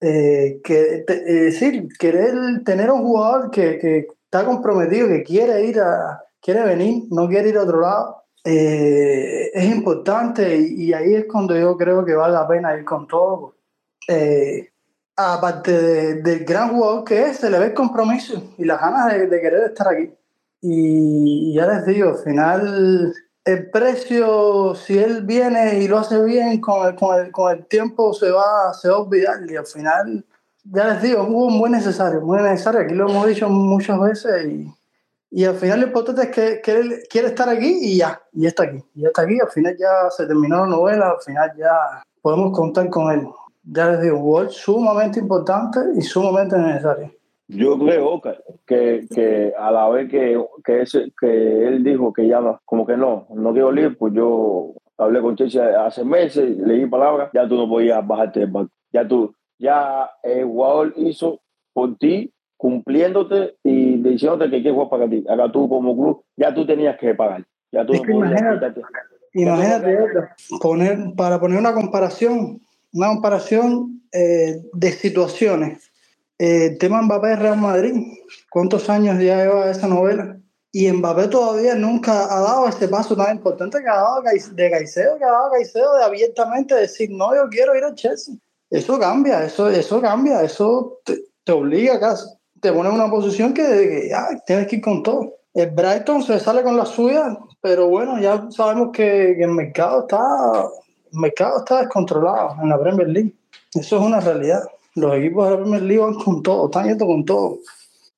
Eh, que, te, es decir, querer tener un jugador que, que, está comprometido, que quiere ir a, quiere venir, no quiere ir a otro lado, eh, es importante y, y, ahí es cuando yo creo que vale la pena ir con todo. Eh, aparte de, del gran jugador que es, se le ve el compromiso y las ganas de, de querer estar aquí. Y, ya les digo, al final el precio, si él viene y lo hace bien, con el, con el, con el tiempo se va, se va a olvidar. Y al final, ya les digo, juego muy necesario, muy necesario. Aquí lo hemos dicho muchas veces y, y al final lo importante es que, que, él quiere estar aquí y ya, y está aquí. Y está aquí, al final ya se terminó la novela, al final ya podemos contar con él ya les digo, un sumamente importante y sumamente necesario. Yo creo que, que a la vez que, que, ese, que él dijo que ya no, como que no, no quiero ir, pues yo hablé con Chelsea hace meses, leí palabras, ya tú no podías bajarte del banco. Ya tú, ya el jugador hizo por ti, cumpliéndote y diciéndote que quiere jugar para ti. Acá tú como club, ya tú tenías que pagar. Ya tú es que imagínate, imagínate poner, para poner una comparación, una comparación eh, de situaciones. Eh, el tema Mbappé Real Madrid, ¿cuántos años ya lleva esa novela? Y Mbappé todavía nunca ha dado ese paso tan importante que ha dado de Caicedo, que ha dado Caicedo de abiertamente decir, no, yo quiero ir a Chelsea. Eso cambia, eso, eso cambia, eso te, te obliga casi, te pone en una posición que, que ya tienes que ir con todo. El Brighton se sale con la suya, pero bueno, ya sabemos que, que el mercado está el mercado está descontrolado en la Premier League. Eso es una realidad. Los equipos de la Premier League van con todo, están yendo con todo.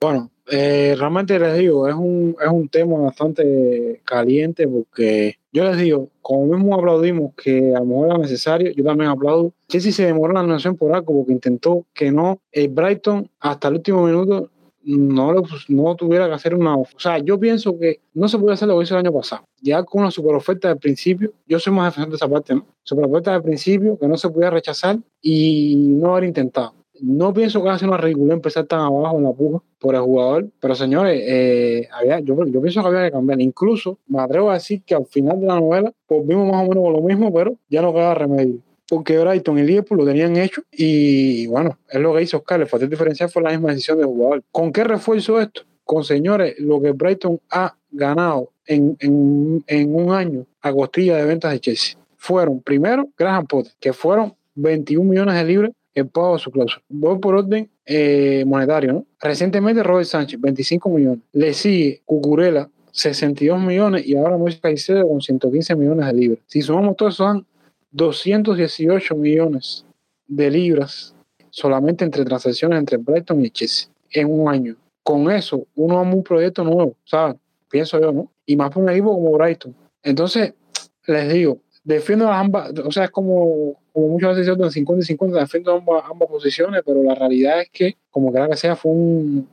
Bueno, eh, realmente les digo, es un, es un tema bastante caliente porque yo les digo, como mismo aplaudimos que a lo mejor era necesario, yo también aplaudo. Chelsea se demoró la nación por algo porque intentó que no, el Brighton hasta el último minuto no, lo, no tuviera que hacer una. O sea, yo pienso que no se puede hacer lo que hizo el año pasado. Ya con una super oferta del principio, yo soy más defensor de esa parte, ¿no? Super oferta del principio, que no se pudiera rechazar y no haber intentado. No pienso que ser una ridícula empezar tan abajo en la puja por el jugador, pero señores, eh, había, yo, yo pienso que había que cambiar. Incluso me atrevo a decir que al final de la novela, pues vimos más o menos con lo mismo, pero ya no queda remedio porque Brighton y Liverpool lo tenían hecho y bueno, es lo que hizo Oscar, el factor diferencial fue la misma decisión del jugador. ¿Con qué refuerzo esto? Con señores, lo que Brighton ha ganado en, en, en un año a costilla de ventas de Chelsea. Fueron primero Graham Potter, que fueron 21 millones de libras el pago de su cláusula. Voy por orden eh, monetario, ¿no? Recientemente Robert Sánchez, 25 millones. Le sigue Cucurella, 62 millones y ahora Moisés Caicedo con 115 millones de libras. Si sumamos todo eso, son 218 millones de libras solamente entre transacciones entre Brighton y Chelsea en un año. Con eso, uno ama un proyecto nuevo, ¿sabes? Pienso yo, ¿no? Y más por un equipo como Brighton. Entonces, les digo, defiendo ambas, o sea, es como, como muchas veces en 50 y 50, defiendo ambas, ambas posiciones, pero la realidad es que, como quiera que sea, fue un,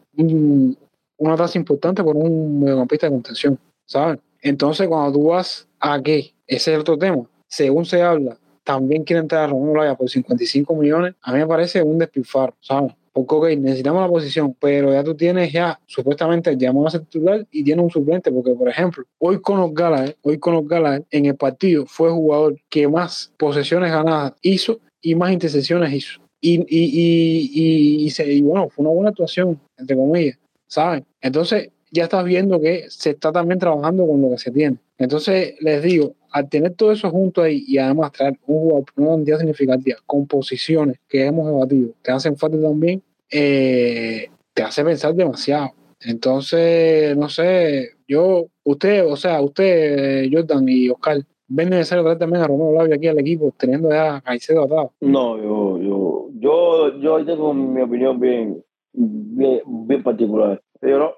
una tasa importante por un mediocampista de contención, ¿sabes? Entonces, cuando tú vas a qué, ese es otro tema, según se habla, también quiere entrar a Romero Laya por 55 millones, a mí me parece un despilfarro, ¿sabes? Porque, ok, necesitamos la posición, pero ya tú tienes ya, supuestamente, llamado a ser titular y tienes un suplente, porque, por ejemplo, hoy con los Galas, hoy con los Galas, en el partido fue el jugador que más posesiones ganadas hizo y más intercepciones hizo. Y, y, y, y, se, y bueno, fue una buena actuación, entre comillas, ¿saben? Entonces, ya estás viendo que se está también trabajando con lo que se tiene. Entonces, les digo, al tener todo eso junto ahí y además traer un jugador una cantidad significativa con que hemos debatido, que hacen falta también, eh, te hace pensar demasiado. Entonces, no sé, yo, usted, o sea, usted, Jordan y Oscar, ¿ven necesario traer también a Romero Lavia aquí al equipo, teniendo ya a Caicedo atado? No, yo, yo, yo, yo tengo mi opinión bien, bien, bien particular.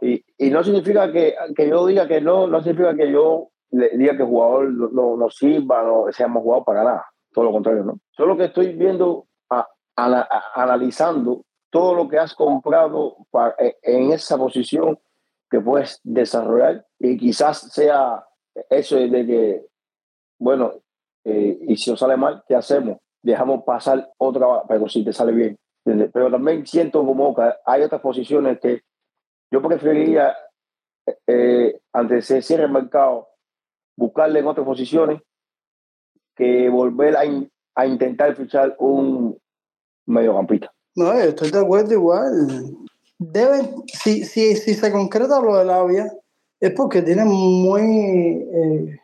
y, y, no significa que, que yo diga que no, no significa que yo le diga que el jugador no, no, sirva, no seamos jugadores para nada. Todo lo contrario, ¿no? Solo que estoy viendo, a, analizando todo lo que has comprado para, e, en esa posición que puedes desarrollar y quizás sea eso de que, bueno, eh, y si os sale mal, ¿qué hacemos? Dejamos pasar otra, pero si te sale bien. Pero también siento como que hay otras posiciones que yo preferiría, eh, antes de cierre el mercado, buscarle en otras posiciones que volver a, intentar fichar un mediocampista. No, estoy de acuerdo igual. Deben, si, si, si se concreta lo de la vía, es porque tienen muy, eh,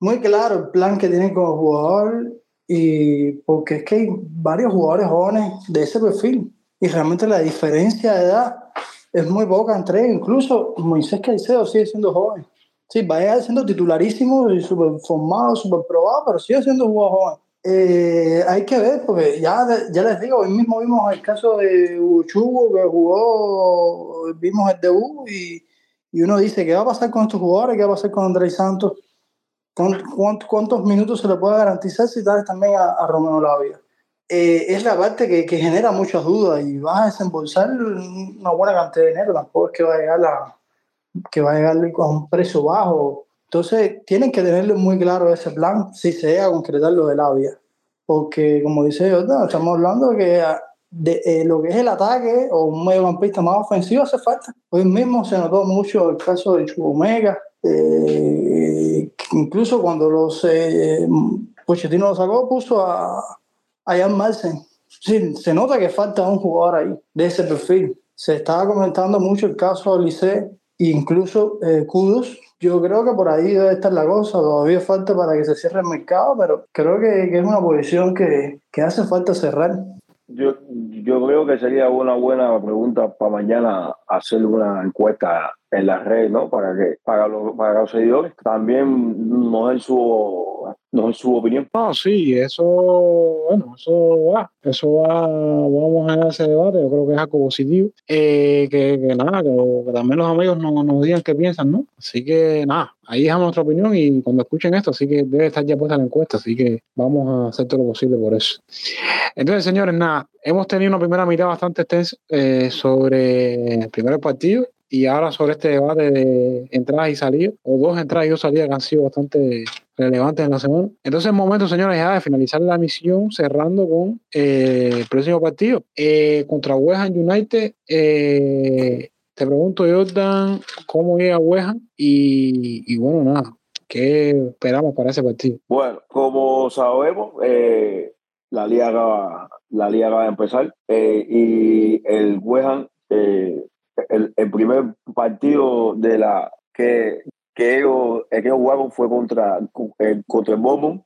muy claro el plan que tienen como jugador y porque es que hay varios jugadores jóvenes de ese perfil y realmente la diferencia de edad es muy poca entre ellos. Incluso Moisés Caicedo sigue siendo joven. Sí, vaya siendo titularísimo y súper formado, súper probado, pero sigue siendo un jugador joven. Eh, hay que ver, porque ya, ya les digo, hoy mismo vimos el caso de Uchugo que jugó, vimos el debut y, y, uno dice, ¿qué va a pasar con estos jugadores? ¿Qué va a pasar con Andrés Santos? ¿Cuántos, ¿Cuántos, minutos se le puede garantizar si tal también a, a Romeo Lavia? Eh, es la parte que, que, genera muchas dudas y vas a desembolsar una buena cantidad de dinero, tampoco es que va a llegar la que va a llegar a un precio bajo. Entonces, tienen que tenerlo muy claro ese plan si se llega a concretar lo de la vía. Porque, como dice Jordan, estamos hablando que de eh, lo que es el ataque o un mediocampista más ofensivo hace falta. Hoy mismo se notó mucho el caso de Chubomega, eh, incluso cuando los eh, Pochettino lo sacó, puso a, a Jan Marsen. Sí, se nota que falta un jugador ahí de ese perfil. Se estaba comentando mucho el caso de Lice incluso eh, Kudos. Yo creo que por ahí debe estar la cosa, todavía falta para que se cierre el mercado, pero creo que, es una posición que, que, hace falta cerrar. Yo, yo creo que sería una buena pregunta para mañana hacer una encuesta en la red, ¿no? Para que para los, para los seguidores también nos den su no es su opinión. No, sí, eso, bueno, eso va, eso va, vamos a ese debate, yo creo que es algo positivo, eh, que, que, nada, que, también los amigos nos, nos digan qué piensan, ¿no? Así que nada, ahí dejamos nuestra opinión y cuando escuchen esto, así que debe estar ya puesta la encuesta, así que vamos a hacer todo lo posible por eso. Entonces, señores, nada, hemos tenido una primera mitad bastante extensa eh, sobre el primer partido y ahora sobre este debate de entradas y salidas, o dos entradas y dos salidas que han sido bastante relevantes en la semana. Entonces, es momento, señores, ya de finalizar la misión cerrando con eh, el próximo partido eh, contra West United. Eh, te pregunto, Jordan, cómo llega West Ham y, bueno, nada, ¿qué esperamos para ese partido? Bueno, como sabemos, la liga la liga acaba de empezar y el West el, el, primer partido de la que, que ellos, que ellos jugaron fue contra, contra el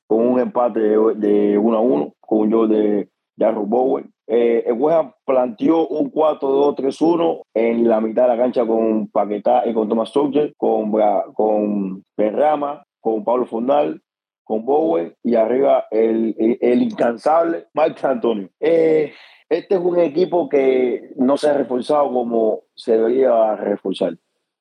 con un empate de, de 1 a 1 con un gol de Jarro Bowen. Eh, el West planteó un 4-2-3-1 en la mitad de la cancha con Paquetá y con Thomas Tuchel, con, con Berrama, con Pablo Fondal, con Bowen y arriba el, el, el incansable Mike Antonio. Eh, este es un equipo que no se ha reforzado como se debería reforzar.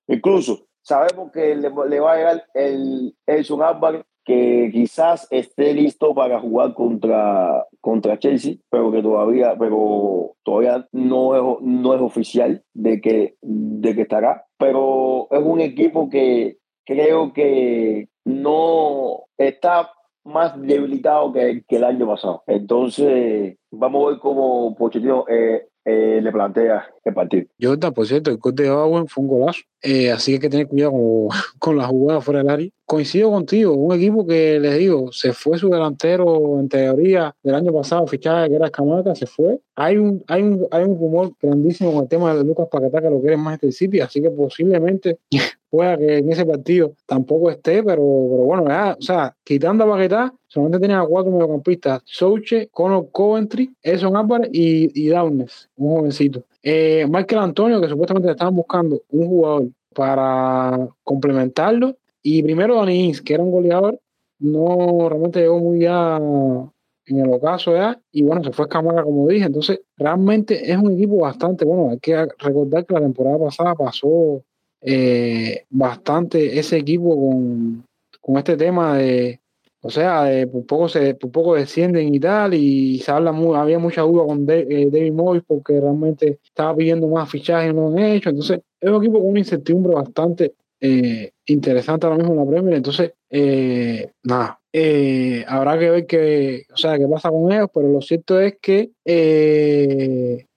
Incluso sabemos que le, le va a llegar el Edson Álvarez, que quizás esté listo para jugar contra, contra Chelsea, pero que todavía, pero todavía no es, no es oficial de que, de que estará. Pero es un equipo que creo que no está más debilitado que, que el año pasado. Entonces, vamos a ver cómo Pochettino eh, eh, le plantea el partido. Jordan, por cierto, el gol de Owen fue un golazo. Eh, así que hay que tener cuidado con, con la jugada fuera del área. Coincido contigo, un equipo que les digo, se fue su delantero en teoría del año pasado, fichaje que era Escamaca, se fue. Hay un, hay un, hay un rumor grandísimo con el tema de Lucas Paquetá que lo quiere más este City, así que posiblemente pueda que en ese partido tampoco esté, pero, pero bueno, o sea, quitando a Paquetá, solamente tenía a cuatro mediocampistas, Souche, Conor Coventry, Edson Álvarez y, y Downes, un jovencito. Eh, Michael Antonio, que supuestamente estaban buscando un jugador para complementarlo, y primero Dani Ings, que era un goleador, no realmente llegó muy ya en el ocaso ya, y bueno, se fue Camara como dije, entonces realmente es un equipo bastante bueno, hay que recordar que la temporada pasada pasó eh, bastante ese equipo con, con este tema de, o sea, de, por, poco se, poco descienden y tal, y se habla muy, había mucha duda con eh, David Moyes porque realmente estaba pidiendo más fichajes y no han hecho, entonces es un equipo con una incertidumbre bastante eh, interesante ahora mismo en la Premier. Entonces, eh, nada, habrá que ver qué, o sea, qué pasa con ellos, pero lo cierto es que,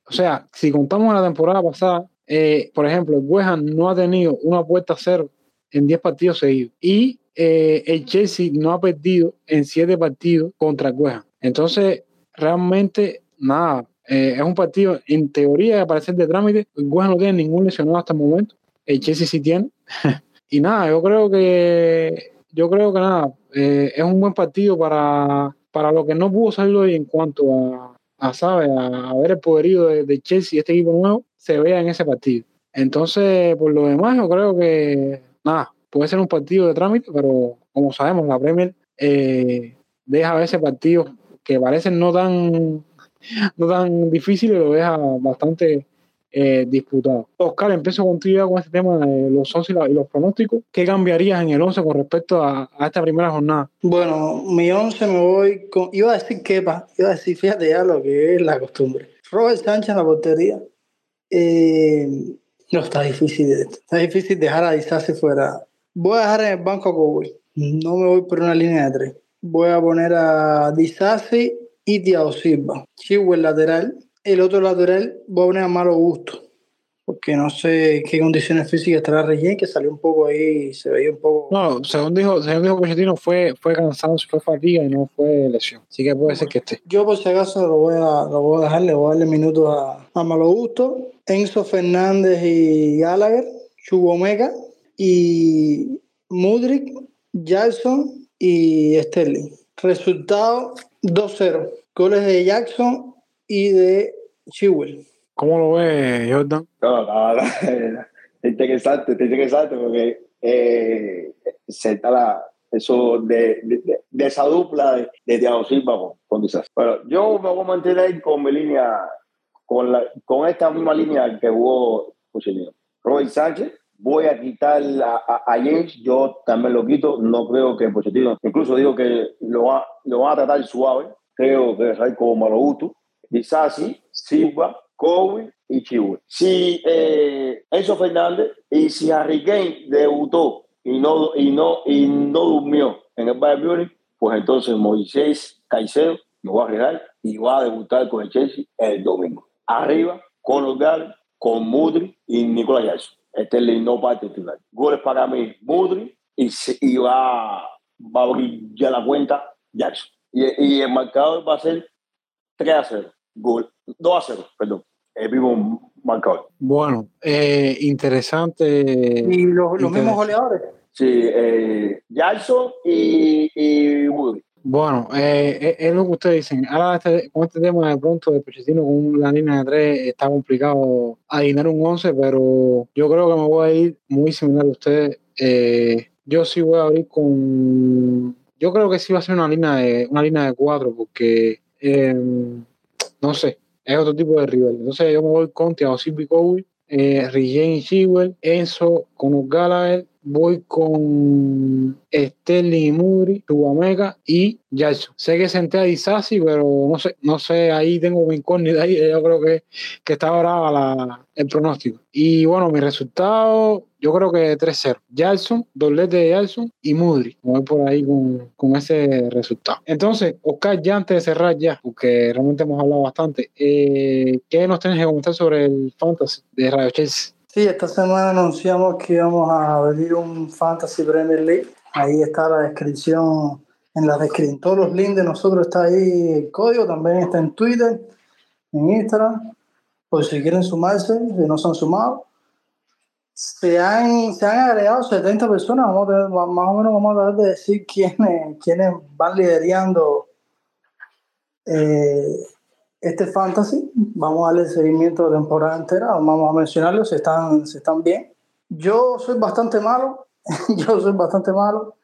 o sea, si contamos la temporada pasada, por ejemplo, el no ha tenido una puerta a cero en 10 partidos seguidos y el Chelsea no ha perdido en 7 partidos contra el. Entonces, realmente, nada, es un partido en teoría de parecer de trámite. El no tiene ningún lesionado hasta el momento. El Chelsea sí tiene. y nada, yo creo que yo creo que nada, eh, es un buen partido para, para lo que no pudo salir hoy en cuanto a, a ¿sabe? A, a, ver el poderío de, de Chelsea, este equipo nuevo, se vea en ese partido. Entonces, por lo demás, yo creo que nada, puede ser un partido de trámite, pero como sabemos, la Premier eh, deja a veces partidos que parecen no tan, no tan difíciles, lo deja bastante eh, disputado. Oscar, empiezo contigo con este tema de los 11 y, los pronósticos. ¿Qué cambiarías en el 11 con respecto a, a, esta primera jornada? Bueno, mi 11 me voy con. Iba a decir Kepa, iba a decir, fíjate ya lo que es la costumbre. Robert Sánchez en la portería. Eh, no, está difícil. Está difícil dejar a Disasi fuera. Voy a dejar en el banco a Cowboy. No me voy por una línea de tres. Voy a poner a Disasi y Thiago Silva. Chihuahua el lateral el otro lateral voy a poner a malo gusto, porque no sé qué condiciones físicas estará Reyes, que salió un poco ahí, se veía un poco. No, según dijo, según dijo Pochettino, fue, fue cansancio, fue fatiga y no fue lesión. Así que puede ser que esté. Yo, por si acaso, lo voy a, lo voy a dejar, le voy a darle minutos a, a malo gusto. Enzo Fernández y Gallagher, Chubomega y Mudrik, Jackson y Sterling. Resultado 2-0. Goles de Jackson y de Chewell. ¿Cómo lo ves, Jordan? No, no, no. Interesante, interesante porque eh, se la, eso de, de, esa dupla de, de Thiago Silva con, con Pero yo me voy a mantener con mi línea, con, la, con esta misma línea que jugó Pochettino. Roy Sánchez, voy a quitar a, a, James, yo también lo quito, no creo que Pochettino, incluso digo que lo va, lo va a tratar suave, creo que es como Maloutu, Disasi, Silva, Kobe y Chihuahua. Si eh, Enzo Fernández y si Harry Kane debutó y no, y no, y no durmió en el Bayern Munich, pues entonces Moisés Caicedo lo va a arreglar y va a debutar con el Chelsea el domingo. Arriba, con los Gales, con Mudri y Nicolás Jackson. Este es el no parte titular. Goles para mí, Mudri y, y va, va a abrir ya la cuenta Jackson. Y, y el marcador va a ser 3 a 0 gol, 2 a 0, perdón, el mismo marcador. Bueno, eh, interesante. ¿Y los, los mismos goleadores? Sí, eh, Jackson y, y Woody. Bueno, eh, eh, es lo que ustedes dicen. Ahora este, con este tema de pronto de Pochettino con la línea de tres está complicado adivinar un 11, pero yo creo que me voy a ir muy similar a ustedes. Eh, yo sí voy a abrir con... Yo creo que sí va a ser una línea de, una línea de cuatro porque eh, no sé, es otro tipo de rival. Entonces yo me voy con Thiago Silva Kobe, eh, y Chilwell, Enzo, con Gallagher, voy con Sterling y Mudri, Tubamega y Jackson. Sé que senté a Disasi, pero no sé, no sé, ahí tengo mi incógnita ahí, yo creo que, que está brava la, el pronóstico. Y bueno, mi resultado, yo creo que 3-0. Jackson, doblete de Jackson y Mudri. Voy por ahí con, con, ese resultado. Entonces, Oscar, ya antes de cerrar ya, porque realmente hemos hablado bastante, eh, ¿qué nos tienes que comentar sobre el Fantasy de Radio Chelsea? Sí, esta semana anunciamos que íbamos a abrir un Fantasy Premier League. Ahí está la descripción, en la descripción, todos los links de nosotros está ahí el código, también está en Twitter, en Instagram, por si quieren sumarse, si no se han sumado. Se han, se han agregado 70 personas, vamos a más o menos vamos a tratar de decir quiénes, quiénes van liderando eh, este fantasy. Vamos a darle seguimiento de temporada entera. Vamos a mencionarlos si están, si están bien. Yo soy bastante malo. yo soy bastante malo.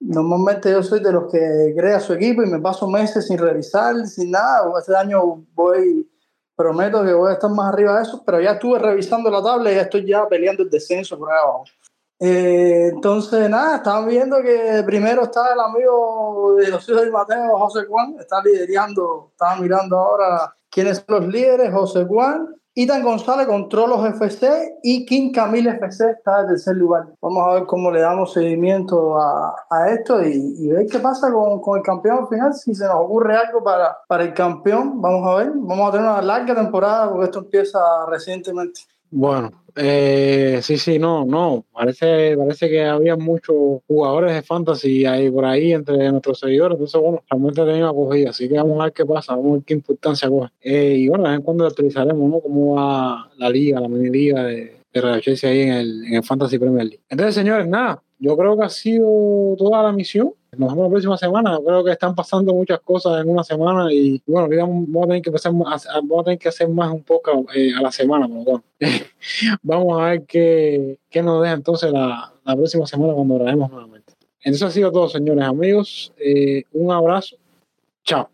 Normalmente yo soy de los que crea su equipo y me paso meses sin revisar, sin nada. Este año voy, prometo que voy a estar más arriba de eso, pero ya estuve revisando la tabla y ya estoy ya peleando el descenso por ahí abajo. Eh, entonces, nada, estaban viendo que primero está el amigo de los hijos de Mateo, José Juan, está liderando, estaba mirando ahora quiénes son los líderes, José Juan, Itan González con Trolos FC y King Camille FC está en tercer lugar. Vamos a ver cómo le damos seguimiento a, a esto y, y, ver qué pasa con, con, el campeón final. Si se nos ocurre algo para, para el campeón, vamos a ver. Vamos a tener una larga temporada porque esto empieza recientemente. Bueno, eh, sí, sí, no, no. Parece, parece que había muchos jugadores de fantasy ahí por ahí entre nuestros seguidores. Entonces, bueno, realmente tenía acogida. Así que vamos a ver qué pasa, vamos a ver qué importancia coge. Eh, y bueno, de vez en cuando actualizaremos, ¿no? Cómo va la liga, la mini liga de, de Real Chelsea ahí en el, en el Fantasy Premier League. Entonces, señores, nada, yo creo que ha sido toda la misión. Nos vemos la próxima semana. Creo que están pasando muchas cosas en una semana y bueno, vamos a tener que, hacer más un poco eh, a la semana. Pero bueno. vamos a ver qué, nos deja entonces la, próxima semana cuando grabemos nuevamente. Entonces ha sido todo, señores amigos. Eh, un abrazo. Chao.